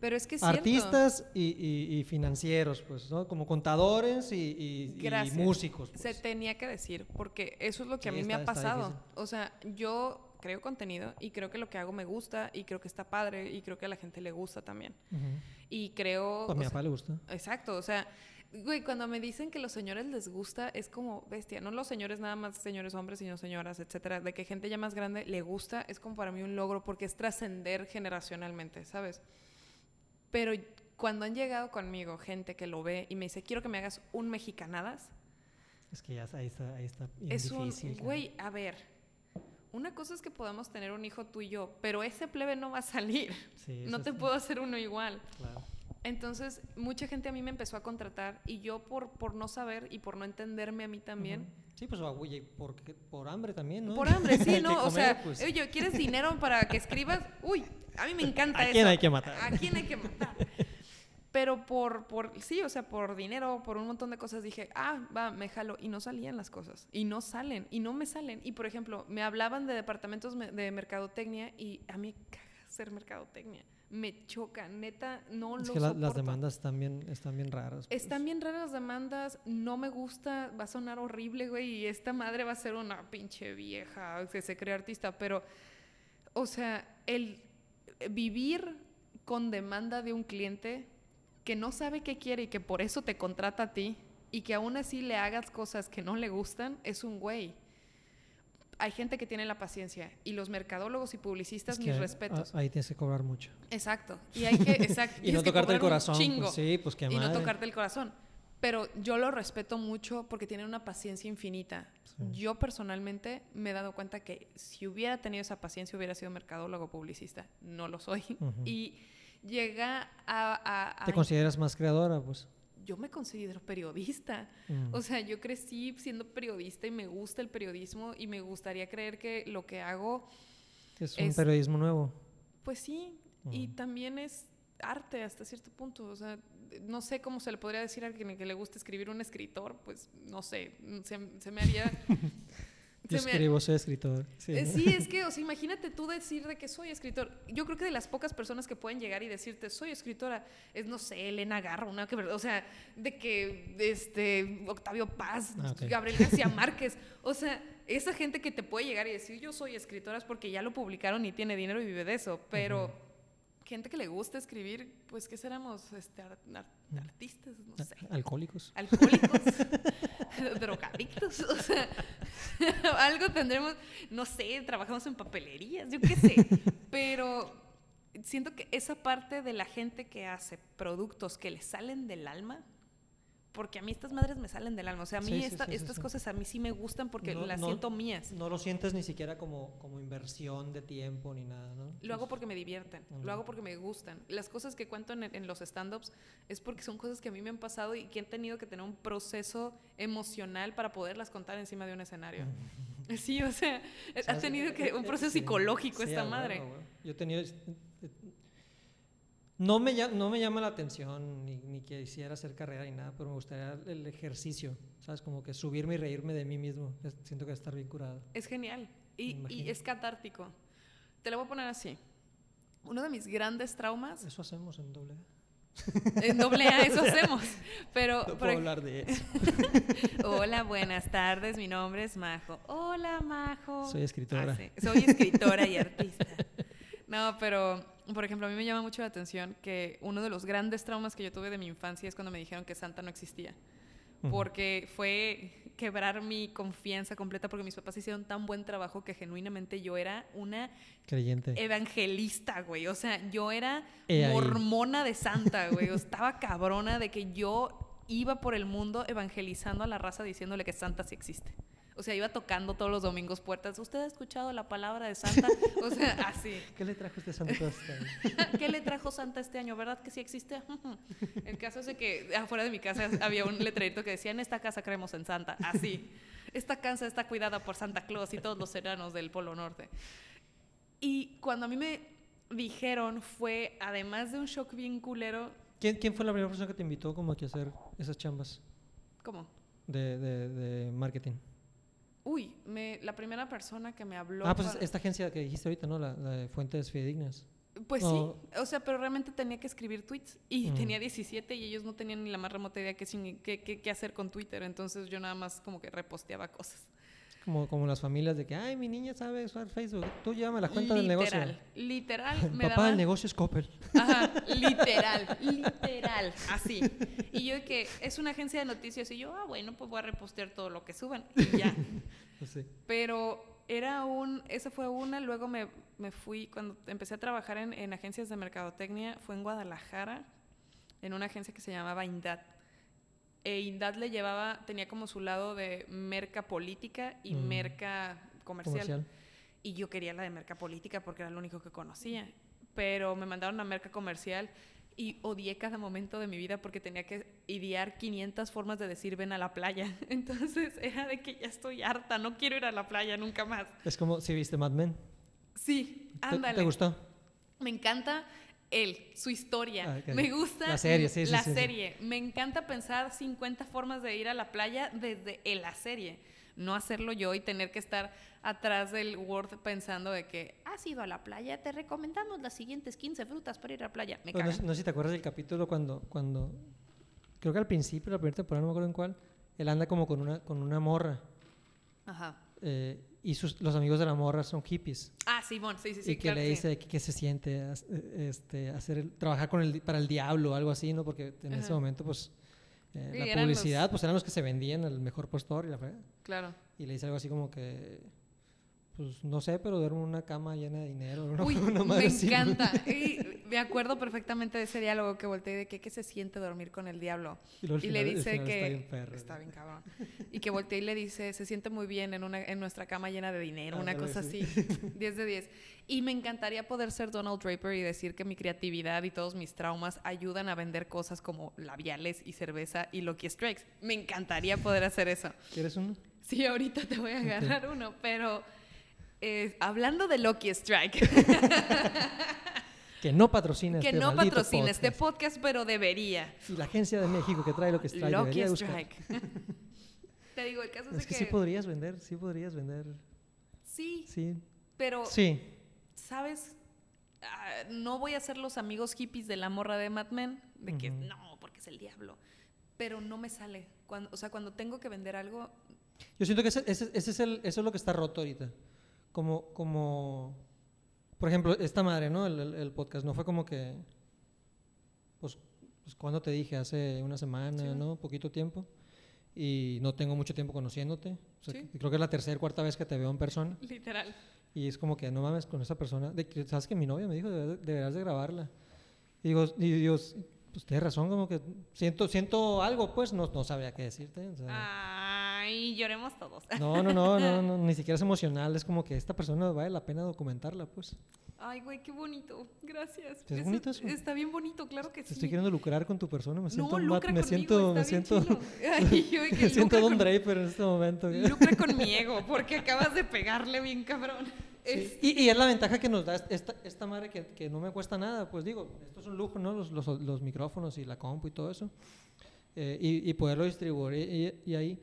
pero es que es artistas y, y- y financieros, pues, ¿no? Como contadores y, y- músicos. pues. Se tenía que decir, porque eso es lo que a mí me ha pasado. O sea, yo creo contenido y creo que lo que hago me gusta y creo que está padre y creo que a la gente le gusta también. Ujú. Y creo... A mi papá le gusta. Exacto, o sea, güey, cuando me dicen que los señores les gusta, es como bestia, no los señores nada más señores hombres, sino señoras, etcétera, de que gente ya más grande le gusta, es como para mí un logro porque es trascender generacionalmente, ¿sabes? Pero cuando han llegado conmigo gente que lo ve y me dice, quiero que me hagas un mexicanadas, Es que ya ahí está, ahí está bien es un, difícil. cara. güey, a ver, una cosa es que podamos tener un hijo tú y yo, pero ese plebe no va a salir, Sí, no te está- puedo hacer uno igual. claro. Entonces, mucha gente a mí me empezó a contratar y yo por, por no saber y por no entenderme a mí también. Ujú. Sí, pues oye, por, por hambre también, ¿no? Por hambre, sí, ¿no? o comer, sea, pues. oye, ¿quieres dinero para que escribas? Uy, a mí me encanta ¿A eso. quién hay que matar? ¿A quién hay que matar? Pero por, por, sí, o sea, por dinero, por un montón de cosas, dije, ah, va, me jalo. Y no salían las cosas. Y no salen, y no me salen. Y, por ejemplo, me hablaban de departamentos de mercadotecnia y a mí caga ser mercadotecnia. Me choca, neta, no es lo que la- las demandas están bien, están bien raras. pues. Están bien raras las demandas, no me gusta, va a sonar horrible, güey, y esta madre va a ser una pinche vieja que se cree artista, pero, o sea, el vivir con demanda de un cliente que no sabe qué quiere y que por eso te contrata a ti y que aún así le hagas cosas que no le gustan, es un güey. Hay gente que tiene la paciencia y los mercadólogos y publicistas, Es que mis respetos. ahí tienes que cobrar mucho. Exacto. Y hay que, exacto. Y tienes no tocarte el corazón. chingo pues sí, pues qué y no tocarte el corazón. Pero yo lo respeto mucho porque tienen una paciencia infinita. Sí. Yo personalmente me he dado cuenta que si hubiera tenido esa paciencia hubiera sido mercadólogo publicista. No lo soy. Y llega a... a- a- ¿Te consideras más creadora? Pues. yo me considero periodista. Mm. O sea, yo crecí siendo periodista y me gusta el periodismo y me gustaría creer que lo que hago, es un es- periodismo nuevo. pues sí, y Ujú. también es arte hasta cierto punto. O sea, no sé cómo se le podría decir a alguien que le gusta escribir un escritor, pues no sé, se, se me haría... Yo se me- escribo, soy escritor. Sí, Eh, sí, es que, o sea, imagínate tú decir de que soy escritor. Yo creo que de las pocas personas que pueden llegar y decirte soy escritora es, no sé, Elena Garro, una que, o sea, de que este Octavio Paz, Ah. Gabriel García Márquez, o sea, esa gente que te puede llegar y decir yo soy escritora es porque ya lo publicaron y tiene dinero y vive de eso, pero. Gente que le gusta escribir, pues ¿qué seremos? Este, ar- artistas, no sé Alcohólicos. alcohólicos, drogadictos, o sea, algo tendremos, no sé, trabajamos en papelerías, yo qué sé, pero siento que esa parte de la gente que hace productos que le salen del alma, porque a mí estas madres me salen del alma, o sea, a mí Sí, esta- sí, sí, estas cosas a mí sí me gustan porque No- las no- siento mías. No lo sientes ni siquiera como, como inversión de tiempo ni nada, ¿no? Lo hago Es- porque me divierten, Ujú. lo hago porque me gustan. Las cosas que cuento en, en los stand-ups es porque son cosas que a mí me han pasado y que he tenido que tener un proceso emocional para poderlas contar encima de un escenario. Sí, o sea, ha ¿Sabes? tenido Eh, que un eh, proceso psicológico esta madre. a huevo. Yo he tenido... No me, llama, no me llama la atención ni, ni que quisiera hacer carrera ni nada, pero me gustaría el ejercicio, ¿sabes? Como que subirme y reírme de mí mismo. Siento que estar bien curado. Es genial y, es catártico. Te lo voy a poner así. Uno de mis grandes traumas, Eso hacemos en doble. en doble A eso hacemos, pero No puedo hablar de eso. Hola, buenas tardes. Mi nombre es Majo. Hola, Majo. Soy escritora. Ah, sí. Soy escritora y artista. No, pero, por ejemplo, a mí me llama mucho la atención que uno de los grandes traumas que yo tuve de mi infancia es cuando me dijeron que Santa no existía. Porque fue quebrar mi confianza completa porque mis papás hicieron tan buen trabajo que genuinamente yo era una Creyente. evangelista, güey. O sea, yo era mormona de santa, güey. O Estaba cabrona de que yo iba por el mundo evangelizando a la raza diciéndole que Santa sí existe. O sea, iba tocando todos los domingos puertas. ¿Usted ha escuchado la palabra de Santa? O sea, así. ¿Qué le trajo este santo este año? ¿Qué le trajo Santa este año? ¿Verdad que sí existe? El caso es de que afuera de mi casa había un letrerito que decía, en esta casa creemos en Santa. Así. Esta casa está cuidada por Santa Claus y todos los seranos del Polo Norte. Y cuando a mí me dijeron fue, además de un shock bien culero, ¿Quién, ¿Quién fue la primera persona que te invitó como que a hacer esas chambas ¿cómo? de, de, de marketing? Uy, me, la primera persona que me habló... Ah, pues para- esta agencia que dijiste ahorita, ¿no? La, la de Fuentes Fidedignas. Pues sí, o sea, pero realmente tenía que escribir tweets y Mm. tenía 17 y ellos no tenían ni la más remota idea qué, qué, qué- qué hacer con Twitter, entonces yo nada más como que reposteaba cosas. Como, como las familias de que, ay, mi niña sabe usar Facebook. Tú llévame la cuenta del negocio. Literal, literal, El me papá daba... del negocio es Coppel. Ajá, literal, literal, así. Y yo que es una agencia de noticias y yo, ah, bueno, pues voy a repostear todo lo que suban y ya. Pues sí. Pero era un, esa fue una, luego me, me fui, cuando empecé a trabajar en, en agencias de mercadotecnia, fue en Guadalajara, en una agencia que se llamaba INDAT. E INDAT le llevaba, tenía como su lado de merca política y Mm. merca comercial. Comercial. Y yo quería la de merca política porque era lo único que conocía. Pero me mandaron a merca comercial y odié cada momento de mi vida porque tenía que idear 500 formas de decir ven a la playa. Entonces era de que ya estoy harta, no quiero ir a la playa nunca más. Es como si viste Mad Men. Sí, ¿Te- ándale. ¿Te, gustó? Me encanta. Él, su historia. Ah. Me gusta La serie, sí, sí, la sí, sí. serie. Me encanta pensar 50 formas de ir a la playa desde la serie. No hacerlo yo y tener que estar atrás del Word pensando de que has ido a la playa, te recomendamos las siguientes 15 frutas para ir a la playa. Me no, no sé si te acuerdas del capítulo cuando, cuando, creo que al principio, la primera temporada, no me acuerdo en cuál, él anda como con una, con una morra Ajá. eh, y sus, los amigos de la morra son hippies. Ah, Simón, sí, sí, sí. y que claro le dice que, que se siente eh, este, hacer el- trabajar con el, para el diablo o algo así, ¿no? Porque en ese momento, pues, eh, Sí, la los- publicidad, pues eran los que se vendían al mejor postor y la fregada. Claro. Y le dice algo así como que, pues, no sé, pero duermo en una cama llena de dinero. Uy, una me encanta. Y me acuerdo perfectamente de ese diálogo que volteé de que qué se siente dormir con el diablo. Y, Y le final- al dice que Está bien perro, está bien cabrón. Y que volteé y le dice, se siente muy bien en, una, en nuestra cama llena de dinero, una Ándale, cosa sí. así. 10 de 10. Y me encantaría poder ser Donald Draper y decir que mi creatividad y todos mis traumas ayudan a vender cosas como labiales y cerveza y Lucky Strikes. Me encantaría poder hacer eso. ¿Quieres uno? Sí, ahorita te voy a agarrar uno, pero eh, hablando de Lucky Strike, Que no patrocina que este no patrocina este podcast. podcast, pero debería. Y la agencia de México que trae lo que trae Lucky. Strike. Te digo, el caso es, Es que que, sí podrías vender, sí podrías vender. sí, Sí. pero Sí. ¿sabes? Ah, no voy a ser los amigos hippies de la morra de Mad Men, de que no, porque es el diablo. Pero no me sale. Cuando, o sea, cuando tengo que vender algo, Yo siento que ese, ese- ese es el, eso es lo que está roto ahorita. Como, como, por ejemplo, esta madre, ¿no? El, el- el podcast, no fue como que, pues, pues, cuando te dije, hace una semana, Sí. ¿no? Poquito tiempo. Y no tengo mucho tiempo conociéndote. O sea, Sí. creo que es la tercera, cuarta vez que te veo en persona. literal. Y es como que no mames con esa persona. De ¿Sabes que mi novia me dijo, deberás de, grabarla? Y digo, y digo, pues tienes razón, como que siento, siento algo, pues no, no sabría qué decirte. o sea. Ay, lloremos todos. No, no, no, no, no, ni siquiera es emocional, es como que esta persona vale la pena documentarla, pues. Ay, güey, qué bonito. Gracias. ¿Es bonito eso? Está bien bonito, claro que Te sí. estoy queriendo lucrar con tu persona, me siento, no, lucra me conmigo, siento, me está bien siento. Ay, yo que me siento Don con- Draper en este momento. Lucra con mi ego, porque acabas de pegarle bien cabrón. Sí, Y, y es la ventaja que nos da esta, esta madre que, que no me cuesta nada, pues digo, esto es un lujo, ¿no? Los, los, los micrófonos y la compu y todo eso. Eh, y, y poderlo distribuir y- y ahí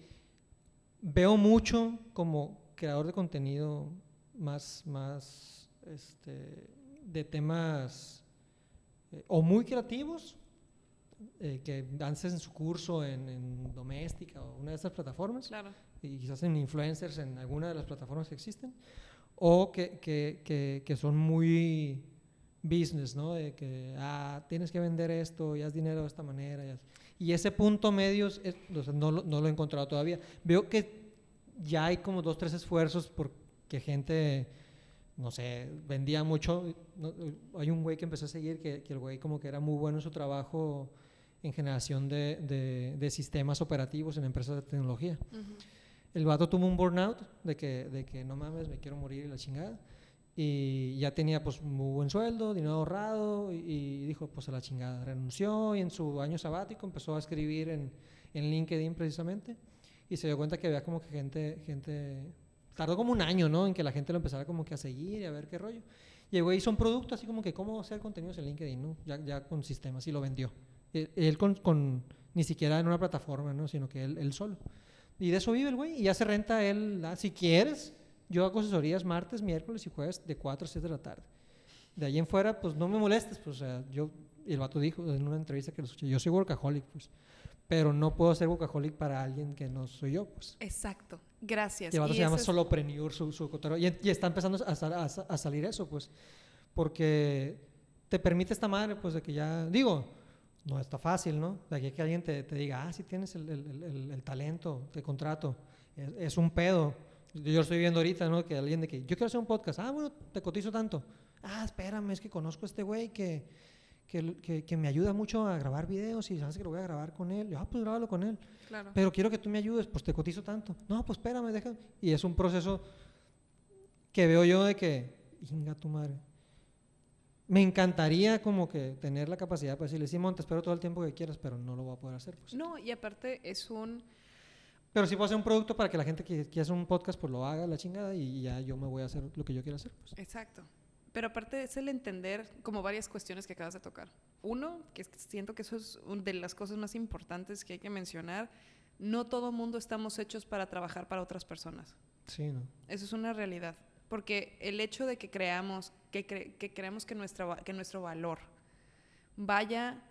veo mucho como creador de contenido más, más este, de temas eh, o muy creativos eh, que dances en su curso en, en Doméstica o una de esas plataformas Claro. y quizás en influencers en alguna de las plataformas que existen, o que, que, que, que son muy business, ¿no? De que, ah, tienes que vender esto y haz dinero de esta manera. Y, haz- y ese punto medio es- no, lo, no lo he encontrado todavía. Veo que ya hay como dos, tres esfuerzos porque gente, no sé, vendía mucho. no- hay un güey que empecé a seguir que, que el güey como que era muy bueno en su trabajo en generación de, de- de sistemas operativos en empresas de tecnología. Ujú. El vato tuvo un burnout de que, de que no mames, me quiero morir y la chingada. Y ya tenía pues muy buen sueldo, dinero ahorrado y, y dijo pues a la chingada. Renunció y en su año sabático empezó a escribir en, en LinkedIn precisamente y se dio cuenta que había como que gente, gente, tardó como un año, ¿no? En que la gente lo empezara como que a seguir y a ver qué rollo. Y el güey hizo un producto así como que cómo hacer contenidos en LinkedIn, ¿no? Ya, ya con sistemas y lo vendió. Él, él con, con- ni siquiera en una plataforma, ¿no? Sino que él, él solo. Y de eso vive el güey. Y ya se renta él, ah, si quieres, yo hago asesorías martes, miércoles y jueves de 4 a 6 de la tarde. De ahí en fuera, pues no me molestes, pues, o sea, yo, y el vato dijo en una entrevista que lo escuché, yo soy workaholic, pues, pero no puedo ser workaholic para alguien que no soy yo, pues. Exacto. Gracias. Y el vato Y se llama es- Solopreneur, su, su cotorreo. Y, y está empezando a, sal- a a salir eso, pues. Porque te permite esta madre, pues, de que ya. Digo, no está fácil, ¿no? De aquí que alguien te, te diga, ah, sí tienes el, el- el- el- el talento, te contrato. Es, es un pedo. Yo lo estoy viendo ahorita, ¿no? Que alguien de que yo quiero hacer un podcast. Ah, bueno, te cotizo tanto. Ah, espérame, es que conozco a este güey que, que, que- que me ayuda mucho a grabar videos y sabes que lo voy a grabar con él. Yo, ah, pues grábalo con él Claro. pero quiero que tú me ayudes, pues te cotizo tanto. No, pues espérame, deja. Y es un proceso que veo yo de que, inga tu madre. Me encantaría como que tener la capacidad para decirle, Simón, te espero todo el tiempo que quieras, pero no lo voy a poder hacer. Pues. No, y aparte es un... Pero sí puedo hacer un producto para que la gente que quiera hacer un podcast, pues lo haga la chingada y ya yo me voy a hacer lo que yo quiera hacer. Pues. Exacto. Pero aparte es el entender como varias cuestiones que acabas de tocar. Uno, que siento que eso es una de las cosas más importantes que hay que mencionar, no todo mundo estamos hechos para trabajar para otras personas. Sí, ¿no? Eso es una realidad. Porque el hecho de que creamos, que, que creamos que, nuestra, que nuestro valor vaya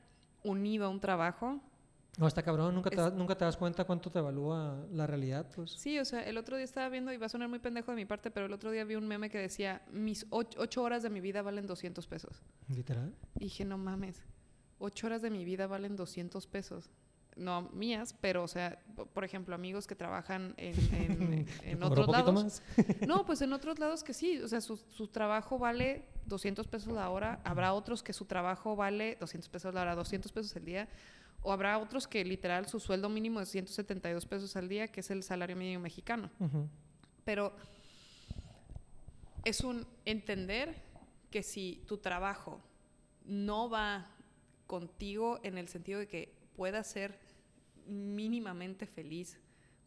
unido a un trabajo, no, está cabrón, nunca te, nunca te das cuenta cuánto te evalúa la realidad, pues. Sí, o sea, el otro día estaba viendo, y va a sonar muy pendejo de mi parte, pero el otro día vi un meme que decía, mis ocho, horas de mi vida valen 200 pesos. ¿Literal? Y dije, no mames, ocho horas de mi vida valen 200 pesos. No mías, pero, o sea, por ejemplo, amigos que trabajan en, en, otros lados. Más? no, pues en otros lados que sí, o sea, su, su trabajo vale 200 pesos la hora, habrá otros que su trabajo vale 200 pesos la hora, 200 pesos el día o habrá otros que literal su sueldo mínimo es 172 pesos al día, que es el salario mínimo mexicano. Pero es un entender que si tu trabajo no va contigo en el sentido de que puedas ser mínimamente feliz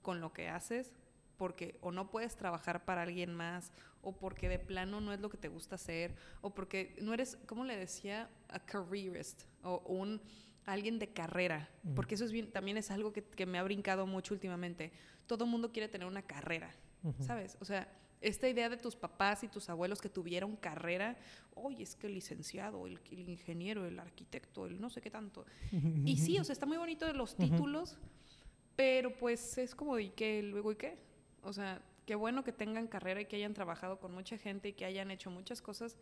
con lo que haces, porque o no puedes trabajar para alguien más, o porque de plano no es lo que te gusta hacer, o porque no eres, ¿cómo le decía? A careerist, o un alguien de carrera, porque eso es bien, también es algo que, me ha brincado mucho últimamente. Todo el mundo quiere tener una carrera, ¿sabes? O sea, esta idea de tus papás y tus abuelos que tuvieron carrera, oye, es que el licenciado, el, ingeniero, el arquitecto, el no sé qué tanto. y sí, o sea, está muy bonito de los títulos, pero pues es como, ¿y qué? ¿Luego y qué? O sea, qué bueno que tengan carrera y que hayan trabajado con mucha gente y que hayan hecho muchas cosas,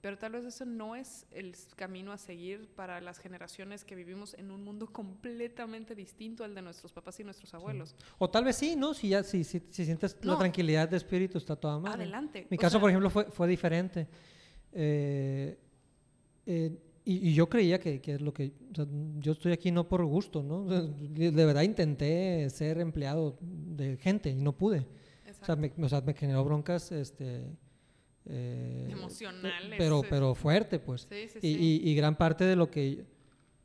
pero tal vez eso no es el camino a seguir para las generaciones que vivimos en un mundo completamente distinto al de nuestros papás y nuestros abuelos. O tal vez sí, ¿no? Si ya si, si, sientes la tranquilidad de espíritu, está toda mal. Adelante. Mi caso, por ejemplo, fue, fue diferente. Eh, eh, y, yo creía que, que es lo que... O sea, yo estoy aquí no por gusto, ¿no? De verdad intenté ser empleado de gente y no pude. O sea, me, o sea, me generó broncas, este eh, Emocional. Pero, pero fuerte, pues. y, y, gran parte de lo que...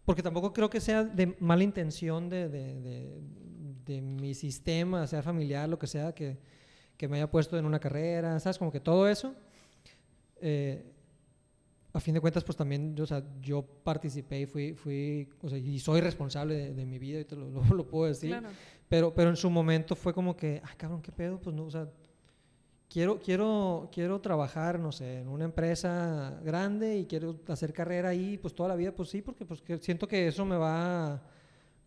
Porque tampoco creo que sea de mala intención de, de, de, mi sistema, sea familiar, lo que sea, que, que, me haya puesto en una carrera, ¿sabes? Como que todo eso. Eh, a fin de cuentas, pues también, o sea, yo participé y fui, fui o sea, y soy responsable de, mi vida, y te lo, lo, puedo decir. Pero, pero en su momento fue como que, ay, cabrón, ¿qué pedo? Pues no, o sea, quiero, quiero, quiero trabajar, no sé, en una empresa grande y quiero hacer carrera ahí, pues toda la vida, pues sí, porque pues, siento que eso me va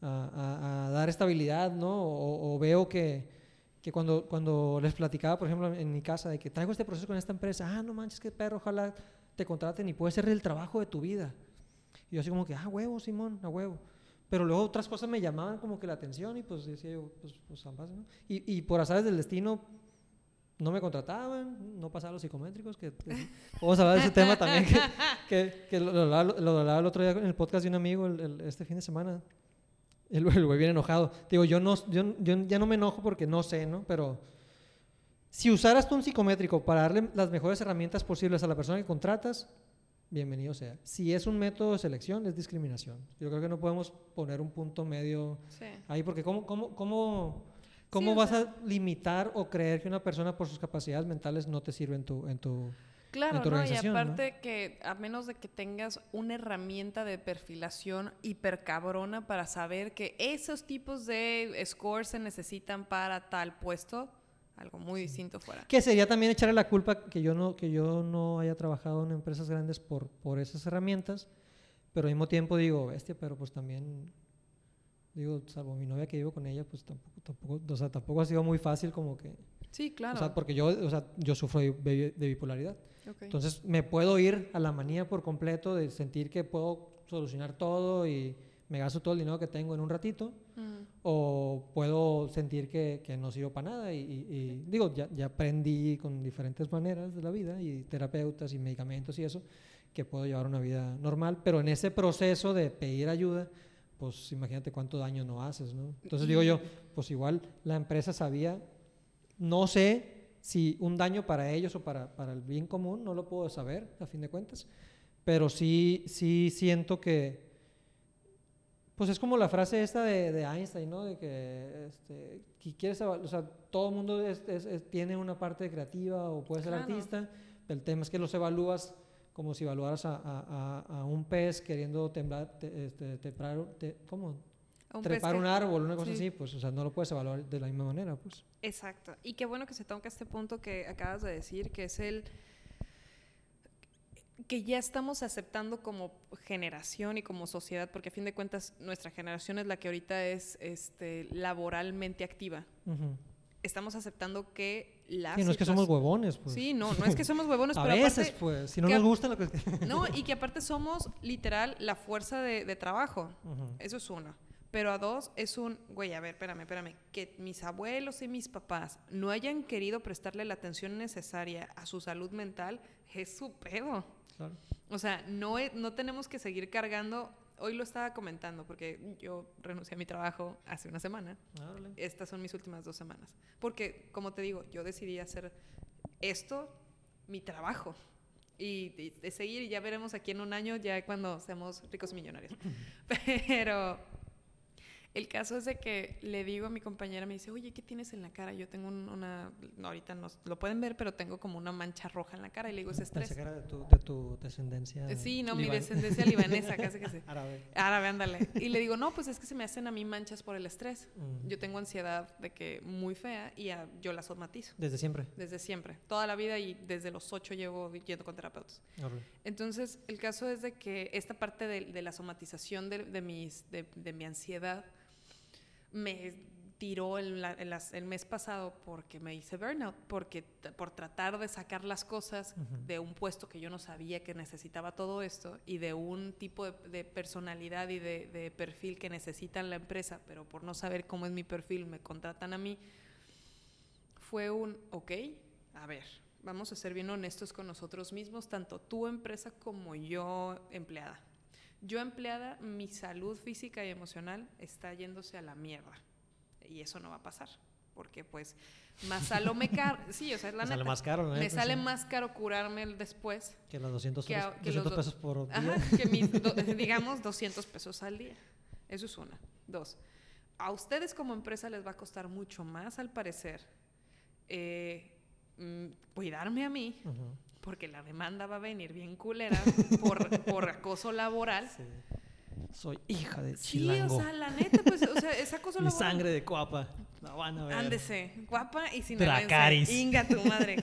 a, dar estabilidad, ¿no? O, veo que, que, cuando, cuando les platicaba, por ejemplo, en mi casa, de que traigo este proceso con esta empresa, ah, no manches, qué perro, ojalá te contraten y puede ser el trabajo de tu vida. Y yo así como que, ah, huevo, Simón, a huevo. Pero luego otras cosas me llamaban como que la atención y pues decía yo, pues, pues ambas, ¿no? Y, y por azares del destino, no me contrataban, no pasaban los psicométricos, que, vamos a hablar de ese tema también, que, que, lo, hablaba, el otro día en el podcast de un amigo este fin de semana. El, güey viene enojado. Digo, yo, no, yo, yo, ya no me enojo porque no sé, ¿no? Pero si usaras tú un psicométrico para darle las mejores herramientas posibles a la persona que contratas, bienvenido sea. Si es un método de selección, es discriminación. Yo creo que no podemos poner un punto medio ahí, porque ¿cómo, cómo, cómo ¿Cómo vas a limitar o creer que una persona por sus capacidades mentales no te sirve en tu, en tu, Claro, ¿no? y aparte que a menos de que tengas una herramienta de perfilación hipercabrona para saber que esos tipos de scores se necesitan para tal puesto, algo muy distinto fuera. Que sería también echarle la culpa que yo no, que yo no haya trabajado en empresas grandes por, por esas herramientas, pero al mismo tiempo digo, bestia, pero pues también Digo, salvo mi novia que vivo con ella, pues tampoco, tampoco, o sea, tampoco ha sido muy fácil como que... Sí, claro. O sea, porque yo, o sea, yo sufro de, bipolaridad. Entonces, me puedo ir a la manía por completo de sentir que puedo solucionar todo y me gasto todo el dinero que tengo en un ratito. Mm. O puedo sentir que, que, no sirvo para nada. Y, y, digo, ya, ya aprendí con diferentes maneras de la vida y terapeutas y medicamentos y eso, que puedo llevar una vida normal. Pero en ese proceso de pedir ayuda, pues imagínate cuánto daño no haces, ¿no? Entonces digo yo, pues igual la empresa sabía, no sé si un daño para ellos o para, para el bien común, no lo puedo saber a fin de cuentas, pero sí, sí siento que, pues es como la frase esta de, de Einstein, ¿no? De que, este, que quieres, o sea, todo el mundo tiene una parte creativa o puede ser artista, El tema es que los evalúas como si evaluaras a, a- a- un pez queriendo temblar, te- este, trepar, te- ¿cómo? Un trepar un árbol, una cosa sí. así, pues, o sea, no lo puedes evaluar de la misma manera, pues. Exacto. Y qué bueno que se toca este punto que acabas de decir, que es el que ya estamos aceptando como generación y como sociedad, porque a fin de cuentas nuestra generación es la que ahorita es este, laboralmente activa. Ujú. Estamos aceptando que la Sí, no es que somos huevones, pues. Sí, no, no es que somos huevones, a pero veces, aparte, pues, si no nos gusta lo que... no, y que aparte somos literal la fuerza de, de trabajo. Eso es uno. Pero a dos es un, güey, a ver, espérame, espérame, que mis abuelos y mis papás no hayan querido prestarle la atención necesaria a su salud mental, es su pedo. Claro. O sea, no, no tenemos que seguir cargando. Hoy lo estaba comentando porque yo renuncié a mi trabajo hace una semana. Estas son mis últimas dos semanas. Porque, como te digo, yo decidí hacer esto mi trabajo. Y de, de seguir, y ya veremos aquí en un año, ya cuando seamos ricos y millonarios. Pero el caso es de que le digo a mi compañera, me dice, oye, ¿qué tienes en la cara? Yo tengo un- una, no, ahorita no lo pueden ver, pero tengo como una mancha roja en la cara. Y le digo, es estrés. era de tu, de tu descendencia. Sí, no, mi descendencia libanesa, casi que sí. Árabe. Árabe, ándale. Y le digo, no, pues es que se me hacen a mí manchas por el estrés. Mm. Yo tengo ansiedad de que muy fea y yo la somatizo Desde siempre. desde siempre, toda la vida y desde los ocho llevo yendo con terapeutas. Entonces, el caso es de que esta parte de, de la somatización de, de mis, de mi ansiedad me tiró el, la- el mes pasado porque me hice burnout, porque por tratar de sacar las cosas de un puesto que yo no sabía que necesitaba todo esto y de un tipo de, de personalidad y de, de perfil que necesitan la empresa, pero por no saber cómo es mi perfil me contratan a mí, fue un, ok, a ver, vamos a ser bien honestos con nosotros mismos, tanto tu empresa como yo empleada. Yo empleada, mi salud física y emocional está yéndose a la mierda. Y eso no va a pasar. Porque pues más salo me caro. Sí, o sea, la Me sale neta, más caro, la me sale sí. más caro curarme el después. Que los 200, que a- pesos- que los 200 do- pesos por día. Ajá, que mis, do- digamos 200 pesos al día. Eso es una. Dos, a ustedes como empresa les va a costar mucho más, al parecer, eh, mm, cuidarme a mí. Porque la demanda va a venir bien culera por, por acoso laboral. Sí. Soy hija de Sí, chilango. o sea, la neta, pues, o sea, es acoso Mi laboral. sangre de coapa. La van a ver. Ándese, guapa y sin Dracarys. Inga tu madre.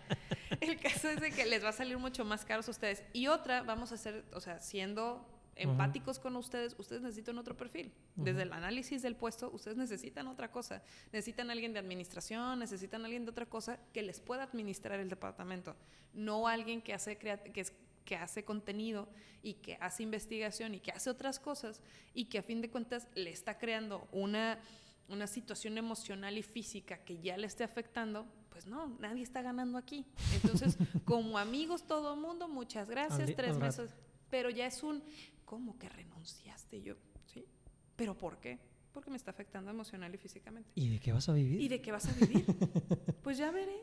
El caso es de que les va a salir mucho más caros a ustedes. Y otra, vamos a hacer, o sea, siendo empáticos con ustedes, ustedes necesitan otro perfil. Desde el análisis del puesto, ustedes necesitan otra cosa. Necesitan alguien de administración, necesitan alguien de otra cosa que les pueda administrar el departamento. No alguien que hace, que es- que hace contenido y que hace investigación y que hace otras cosas y que a fin de cuentas le está creando una, una situación emocional y física que ya le esté afectando, pues no, nadie está ganando aquí. Entonces, como amigos todo el mundo, muchas gracias, tres meses. Pero ya es un, ¿cómo que renunciaste? Y Yo, sí. ¿Pero por qué? Porque me está afectando emocional y físicamente. ¿Y de qué vas a vivir? ¿Y de qué vas a vivir? pues ya veré.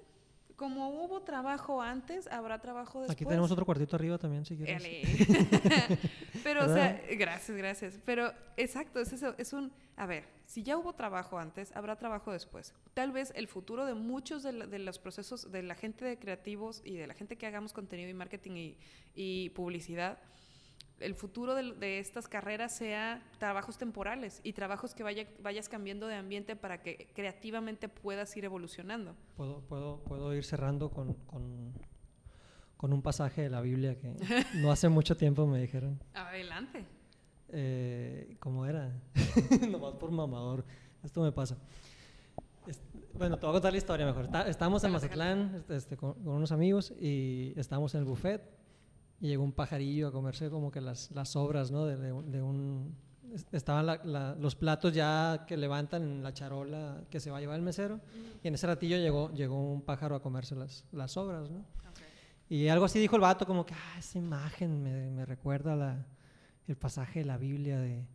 Como hubo trabajo antes, habrá trabajo después. Aquí tenemos otro cuartito arriba también, si quieres. Pero, o sea, ¿Verdad? gracias, gracias. Pero, exacto, es eso, es un, a ver, si ya hubo trabajo antes, habrá trabajo después. Tal vez el futuro de muchos de, la- de los procesos, de la gente de creativos y de la gente que hagamos contenido y marketing y, y publicidad, el futuro de, de estas carreras sea trabajos temporales y trabajos que vaya, vayas cambiando de ambiente para que creativamente puedas ir evolucionando. Puedo, puedo, puedo ir cerrando con, con, con un pasaje de la Biblia que no hace mucho tiempo me dijeron. Adelante. Eh, ¿Cómo era? Nomás por mamador. Esto me pasa. Es- bueno, te voy a contar la historia mejor. Está- estábamos en Mazatlán este, este, con, con unos amigos y estábamos en el buffet y llegó un pajarillo a comerse como que las, las sobras, ¿no? De, de de un... es- Estaban la- la- los platos ya que levantan en la charola que se va a llevar el mesero y en ese ratillo llegó, llegó un pájaro a comerse las, las sobras, ¿no? Y algo así dijo el vato, como que, ah, esa imagen me, me recuerda la, el pasaje de la Biblia de,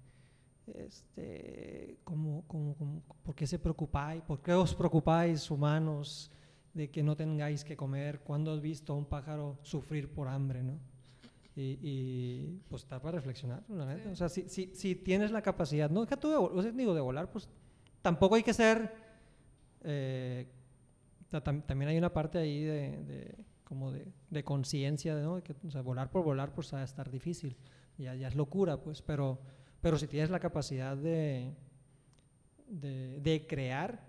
este, ¿cómo, cómo, cómo- por qué se preocupáis? ¿Por qué os preocupáis, humanos, de que no tengáis que comer? ¿Cuándo has visto a un pájaro sufrir por hambre, no? Y, y, pues está para reflexionar, la neta. Sí. O sea, si, si, si tienes la capacidad, no deja tú de, o sea, digo, de volar, pues tampoco hay que ser... eh, ta- tam- también hay una parte ahí de, de- como de, de conciencia, ¿no? Que, o sea, volar por volar, pues va a estar difícil. Ya, ya es locura, pues, pero, pero si tienes la capacidad de, de, de crear,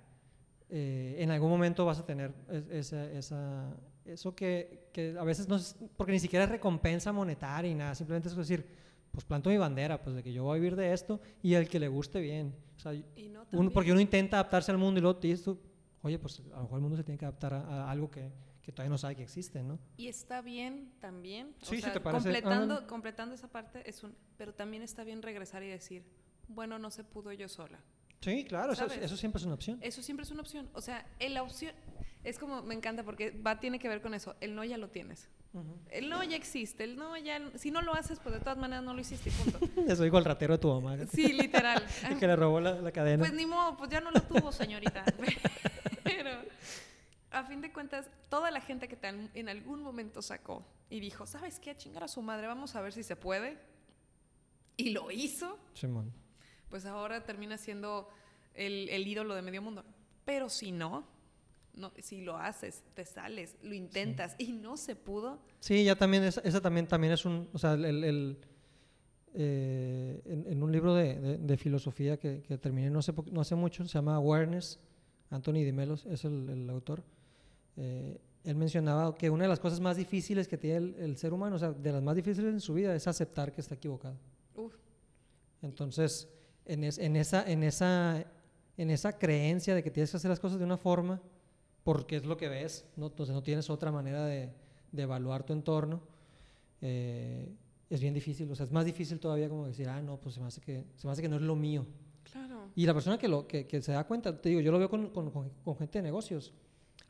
eh, en algún momento vas a tener es- esa, esa- eso que, que a veces no es, porque ni siquiera es recompensa monetaria y nada, simplemente es decir, pues planto mi bandera, pues de que yo voy a vivir de esto y el que le guste bien. O sea, no uno- porque uno intenta adaptarse al mundo y luego te dices tú, oye, pues a lo mejor el mundo se tiene que adaptar a, a algo que, que todavía no sabe que existe, ¿no? Y está bien también. o Sí, sea, te parece- Completando, completando esa parte es un. Pero también está bien regresar y decir, bueno, no se pudo yo sola. Sí, claro, eso, siempre es una opción. Eso siempre es una opción. O sea, la opción. Es como, me encanta porque va, tiene que ver con eso. El no ya lo tienes. El no ya existe. El no ya. Si no lo haces, pues de todas maneras no lo hiciste y punto. Eso dijo el ratero de tu mamá, Sí, literal. el que le robó la, la cadena. Pues ni modo, pues ya no lo tuvo, señorita. Pero a fin de cuentas, toda la gente que tan- en algún momento sacó y dijo, ¿sabes qué? A chingar a su madre, vamos a ver si se puede. Y lo hizo, Simón. Pues ahora termina siendo el, el ídolo de medio mundo. Pero si no, no, si lo haces, te sales, lo intentas y no se pudo, Sí, ya también, es, esa también, también es un, o sea, el, el- el, eh, en, en un libro de, de- de filosofía que, que terminé no hace, no hace mucho, se llama Awareness, Anthony Di Melos es el, el autor, eh, él mencionaba que una de las cosas más difíciles que tiene el, el ser humano, o sea, de las más difíciles en su vida, es aceptar que está equivocado. uf, Entonces, en, es- en esa, en, esa, en esa creencia de que tienes que hacer las cosas de una forma, porque es lo que ves, ¿no? entonces no tienes otra manera de, de evaluar tu entorno, eh, es bien difícil. O sea, es más difícil todavía como decir, ah, no, pues se me hace que, se me hace que no es lo mío. claro. Y la persona que, lo, que, que se da cuenta, te digo, yo lo veo con, con- con- con gente de negocios.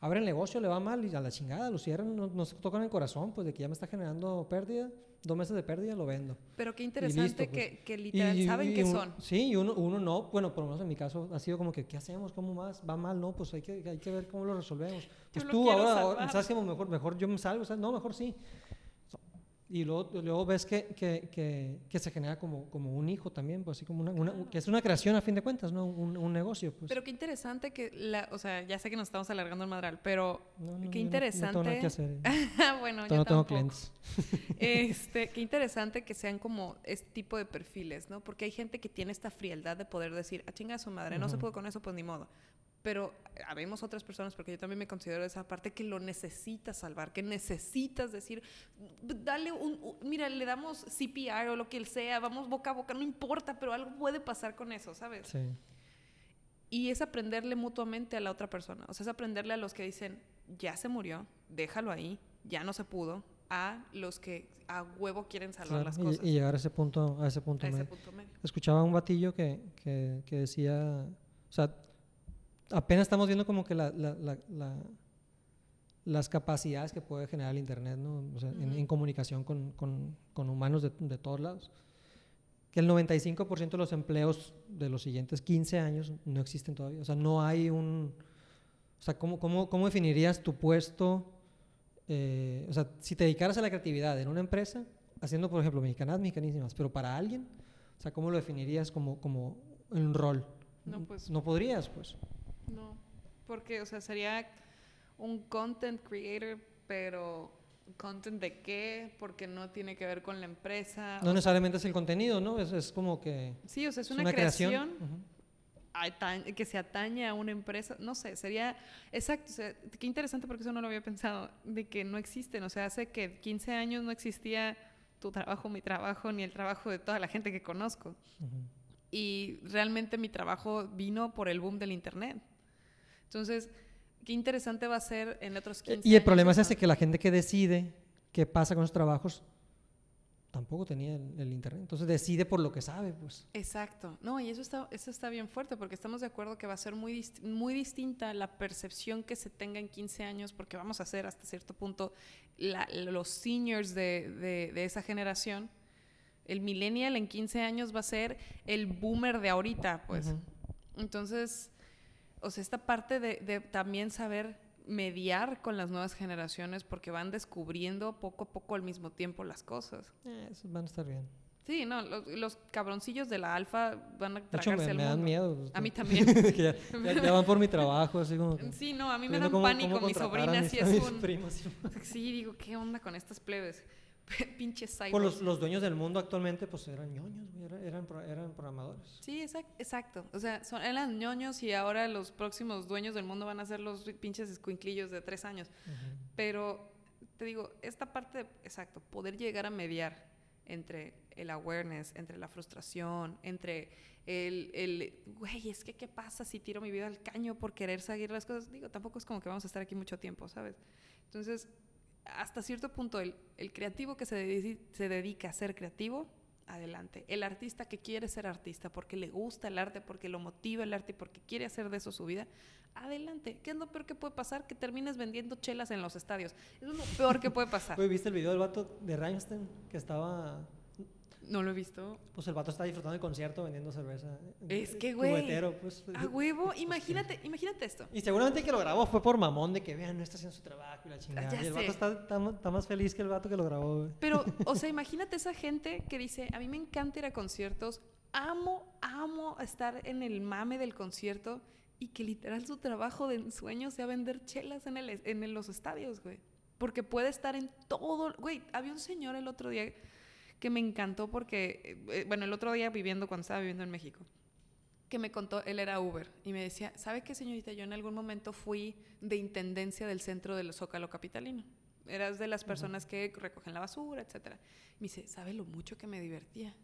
Abre el negocio, le va mal y a la chingada lo cierran, no, no se tocan el corazón, pues de que ya me está generando pérdida, dos meses de pérdida, lo vendo. Pero qué interesante listo, pues. que, que literal saben qué un- son. Sí, y uno, uno no, bueno, por lo menos en mi caso ha sido como que, ¿qué hacemos? ¿Cómo más? ¿Va mal? No, pues hay que, hay que ver cómo lo resolvemos. Pues tú ahora, ahora. ¿sabes qué? Mejor, mejor yo me salgo, ¿sabes? No, mejor sí. Y luego, luego ves que, que, que, que se genera como, como un hijo también, pues así como una, una- Claro. que es una creación a fin de cuentas, ¿no? Un, un negocio, pues. Pero qué interesante que la, o sea, ya sé que nos estamos alargando el madral, pero No, no, qué yo no- No, tengo interesante. que hacer. bueno, Todavía yo no tengo clientes. Este, qué interesante que sean como este tipo de perfiles, ¿no? Porque hay gente que tiene esta frialdad de poder decir, a chinga a su madre, no se pudo con eso, pues ni modo. Pero habemos otras personas, porque yo también me considero esa parte que lo necesitas salvar, que necesitas decir, dale un, un- mira, le damos CPR o lo que sea, vamos boca a boca, no importa, pero algo puede pasar con eso, ¿sabes? Sí. Y es aprenderle mutuamente a la otra persona. O sea, es aprenderle a los que dicen, ya se murió, déjalo ahí, ya no se pudo, a los que a huevo quieren salvar claro, las cosas. Y, llegar a ese punto, a ese punto a ese punto medio. escuchaba un batillo que, que, que decía, o sea, apenas estamos viendo como que la, la- la- la- las capacidades que puede generar el Internet, ¿no? O sea, en, Ujú. en comunicación con, con- con humanos de, de todos lados. Que el 95% de los empleos de los siguientes 15 años no existen todavía. O sea, no hay un... O sea, ¿cómo, cómo, cómo definirías tu puesto? eh, o sea, si te dedicaras a la creatividad en una empresa, haciendo, por ejemplo, mexicanas, mexicanísimas, pero para alguien, o sea, ¿cómo lo definirías como, como un rol? No, pues- No podrías, pues. No, porque, o sea, sería un content creator, pero content de qué, porque no tiene que ver con la empresa. No necesariamente es el contenido, ¿no? Es, es como que... sí, o sea, es una, creación. creación, que se atañe a una empresa, no sé, sería, exacto, o sea, qué interesante porque eso no lo había pensado, de que no existen, o sea, hace que 15 años no existía tu trabajo, mi trabajo, ni el trabajo de toda la gente que conozco. Y realmente mi trabajo vino por el boom del Internet. Entonces, qué interesante va a ser en otros 15 Y el años problema es ese, que la gente que decide qué pasa con los trabajos tampoco tenía el, el internet. Entonces decide por lo que sabe, pues. Exacto. No, y eso está, eso está bien fuerte porque estamos de acuerdo que va a ser muy, dist- muy distinta la percepción que se tenga en 15 años porque vamos a ser hasta cierto punto la- los seniors de, de- de esa generación. El millennial en 15 años va a ser el boomer de ahorita, pues. Ujú. Entonces, o sea, esta parte de, de también saber mediar con las nuevas generaciones porque van descubriendo poco a poco al mismo tiempo las cosas. Eh, van a estar bien. Sí, no, los, los cabroncillos de la alfa van a De hecho, tragarse me, el me dan mundo. miedo. pues, A mí también. ya, ya- ya van por mi trabajo, así como. que Sí, no, a mí me dan cómo- pánico. cómo Mi sobrina sí es un... primos. Sí, digo, ¿qué onda con estas plebes? Pinches cyborgs. Pues los, los dueños del mundo actualmente, pues eran ñoños, eran, eran programadores. Sí, exact- exacto. O sea, son, eran ñoños y ahora los próximos dueños del mundo van a ser los pinches escuinclillos de tres años. Pero te digo, esta parte, de- exacto, poder llegar a mediar entre el awareness, entre la frustración, entre el, el, güey, es que qué pasa si tiro mi vida al caño por querer seguir las cosas. Digo, tampoco es como que vamos a estar aquí mucho tiempo, ¿sabes? Entonces, hasta cierto punto, el, el creativo que se, se dedica a ser creativo, adelante. El artista que quiere ser artista porque le gusta el arte, porque lo motiva el arte y porque quiere hacer de eso su vida, adelante. ¿Qué es lo peor que puede pasar? Que termines vendiendo chelas en los estadios. Es lo peor que puede pasar. ¿viste el video del vato de Rammstein? Que estaba. No lo he visto. Pues el vato está disfrutando del concierto vendiendo cerveza. Es que, Eh, güey, cubetero, pues. A huevo, imagínate, imagínate esto. Y seguramente que lo grabó fue por mamón de que vean, no está haciendo su trabajo y la chingada. ya y el sé. vato está, está más feliz que el vato que lo grabó, güey. Pero, o sea, imagínate esa gente que dice, a mí me encanta ir a conciertos, amo, amo estar en el mame del concierto y que literal su trabajo de ensueño sea vender chelas en, el, en los estadios, güey. Porque puede estar en todo, güey, había un señor el otro día que me encantó porque, eh, bueno, el otro día viviendo, cuando estaba viviendo en México, que me contó, él era Uber, y me decía, ¿sabe qué, señorita? Yo en algún momento fui de intendencia del centro del Zócalo Capitalino. Eras de las personas que recogen la basura, etcétera. Me dice, ¿sabe lo mucho que me divertía?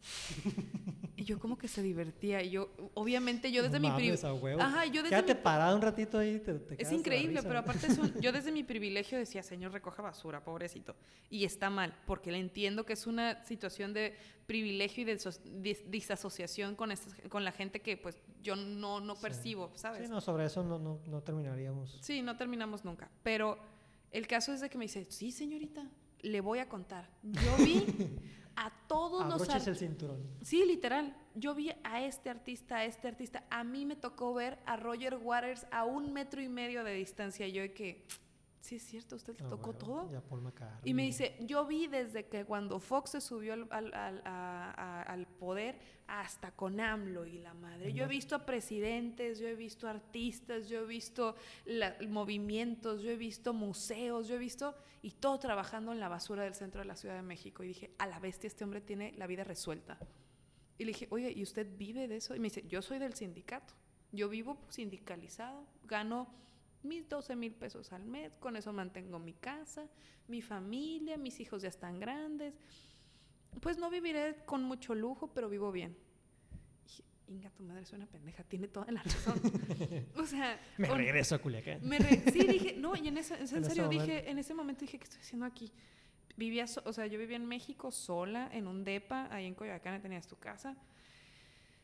y yo, ¿cómo que se divertía? Y yo, obviamente, yo desde No mi pri- mames, a huevo. Ajá, yo desde Quédate mi- parado un ratito ahí. Te, te es increíble, pero aparte es un- yo desde mi privilegio decía, señor, recoja basura, pobrecito. Y está mal, porque le entiendo que es una situación de privilegio y de dis- disasociación con, estas- con la gente que pues yo no, no Sí. percibo, ¿sabes? Sí, no, sobre eso no, no, no terminaríamos. Sí, no terminamos nunca. Pero el caso es de que me dice, sí, señorita, le voy a contar. Yo vi a todos los... Abroches ar- el cinturón. Sí, literal. Yo vi a este artista, a este artista. A mí me tocó ver a Roger Waters a un metro y medio de distancia. Yo de que, sí es cierto, usted le Ah, tocó huevo, todo. Y a Paul McCartney. Y me dice, yo vi desde que cuando Fox se subió al, al- al- a- al poder hasta con AMLO y la madre. Yo he visto a presidentes, yo he visto artistas, yo he visto la- movimientos, yo he visto museos, yo he visto y todo trabajando en la basura del centro de la Ciudad de México. Y dije, a la bestia, este hombre tiene la vida resuelta. Y le dije, oye, ¿y usted vive de eso? Y me dice, yo soy del sindicato. Yo vivo sindicalizado, gano mis 12 mil pesos al mes, con eso mantengo mi casa, mi familia, mis hijos ya están grandes. Pues no viviré con mucho lujo, pero vivo bien. Dije, Inga, tu madre es una pendeja, tiene toda la razón. o sea, Me hon- regreso a Culiacán. me re- sí, dije, no, y en, ese, en En serio momento. dije, en ese momento dije, ¿qué estoy haciendo aquí? Vivía, so- o sea, yo vivía en México sola, en un depa, ahí en Coyoacán tenías tu casa.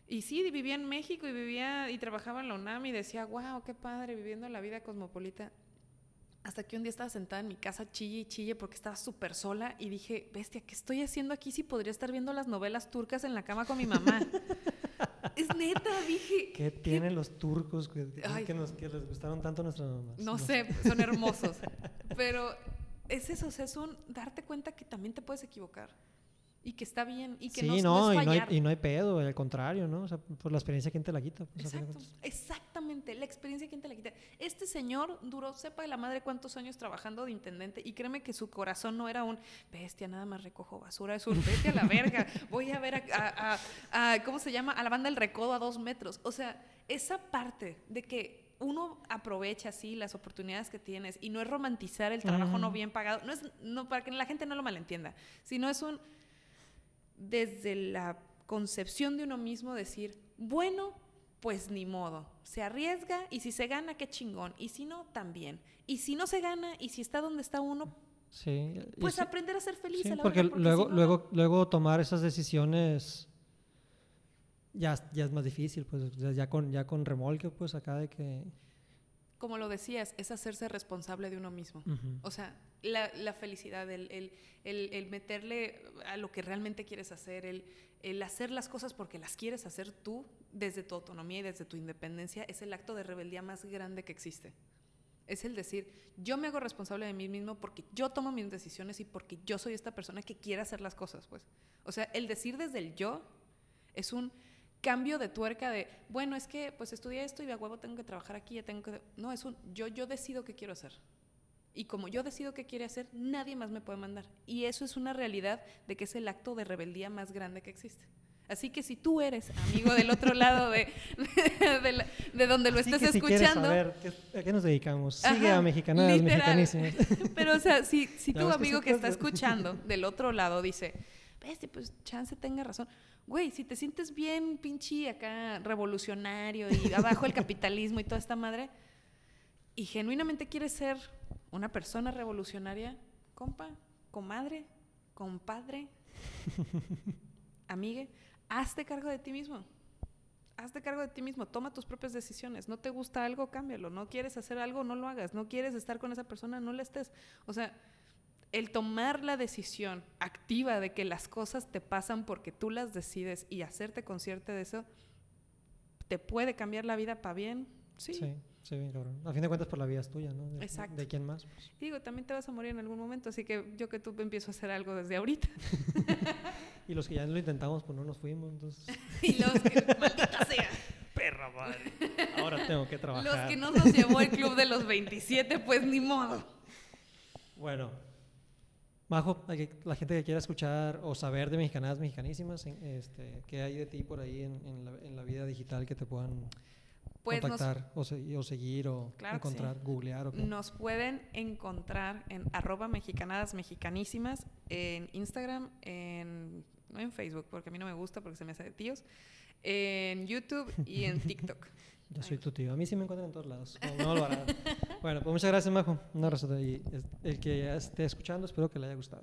Y sí, vivía en México y vivía y trabajaba en la UNAM y decía, wow, qué padre, viviendo la vida cosmopolita. Hasta que un día estaba sentada en mi casa chille y chille porque estaba súper sola y dije, bestia, ¿qué estoy haciendo aquí si podría estar viendo las novelas turcas en la cama con mi mamá? es neta, dije. ¿Qué tienen los turcos que, que- nos, que les gustaron tanto nuestras mamás? No sé, son hermosos. Pero es eso, o sea, es un darte cuenta que también te puedes equivocar. Y que está bien. Y que sí, no, no, no es y, no hay, fallar. y no hay pedo, al contrario, ¿no? O sea, por la experiencia, ¿quién te la quita? Pues, Exacto, exactamente, la experiencia quién te la quita. Este señor duró, sepa de la madre cuántos años trabajando de intendente y créeme que su corazón no era un bestia, nada más recojo basura, es un vete a la verga, voy a ver a, a- a- a- ¿cómo se llama? A la banda del recodo a dos metros. O sea, esa parte de que uno aprovecha así las oportunidades que tienes y no es romantizar el trabajo no bien pagado, no es, no, para que la gente no lo malentienda, sino es un desde la concepción de uno mismo decir, bueno, pues ni modo, se arriesga y si se gana, qué chingón, y si no, también. Y si no se gana y si está donde está uno, Sí. pues sí- aprender a ser feliz. sí, a la porque verga, luego, si no, luego, luego tomar esas decisiones ya, ya es más difícil, pues ya con, ya con remolque, pues acá de que... Como lo decías, es hacerse responsable de uno mismo. O sea, la, la felicidad, el, el- el- el meterle a lo que realmente quieres hacer, el, el hacer las cosas porque las quieres hacer tú desde tu autonomía y desde tu independencia, es el acto de rebeldía más grande que existe. Es el decir, yo me hago responsable de mí mismo porque yo tomo mis decisiones y porque yo soy esta persona que quiere hacer las cosas, pues. O sea, el decir desde el yo es un cambio de tuerca de, bueno, es que pues estudié esto y de huevo tengo que trabajar aquí, ya tengo que... No, es un, yo, yo decido qué quiero hacer. Y como yo decido qué quiere hacer, nadie más me puede mandar. Y eso es una realidad de que es el acto de rebeldía más grande que existe. Así que si tú eres amigo del otro lado de, de, donde lo estés escuchando. ¿a qué nos dedicamos? Sigue a mexicanadas, mexicanísimas. Pero, o sea, si, si tu amigo que, está escuchando del otro lado dice, este, pues chance tenga razón. Güey, si te sientes bien, pinche acá revolucionario y abajo el capitalismo y toda esta madre, y genuinamente quieres ser una persona revolucionaria, compa, comadre, compadre, amigue, hazte cargo de ti mismo. Hazte cargo de ti mismo, toma tus propias decisiones. No te gusta algo, cámbialo. No quieres hacer algo, no lo hagas. No quieres estar con esa persona, no le estés. O sea, el tomar la decisión activa de que las cosas te pasan porque tú las decides y hacerte consciente de eso, te puede cambiar la vida para bien. Sí. sí. Sí, bien cabrón. A fin de cuentas, por la vida es tuya, ¿no? De, Exacto. ¿De quién más? Pues. Digo, también te vas a morir en algún momento, así que yo que tú empiezo a hacer algo desde ahorita. y los que ya lo intentamos, pues no nos fuimos, entonces. y los que, maldita sea. Perra madre. Ahora tengo que trabajar. Los que no nos llevó el club de los 27, pues ni modo. Bueno, Majo, la gente que quiera escuchar o saber de Mexicanadas Mexicanísimas, este, ¿qué hay de ti por ahí en, la, en la vida digital que te puedan pues contactar o, seguir o encontrar, googlear. Nos pueden encontrar en arroba mexicanadas mexicanísimas en Instagram, en, no en Facebook, porque a mí no me gusta porque se me hace de tíos, en YouTube y en TikTok. Yo soy tu tío. A mí sí me encuentran en todos lados. No, bueno, pues muchas gracias, Majo. Un abrazo. Y el que esté escuchando, espero que le haya gustado.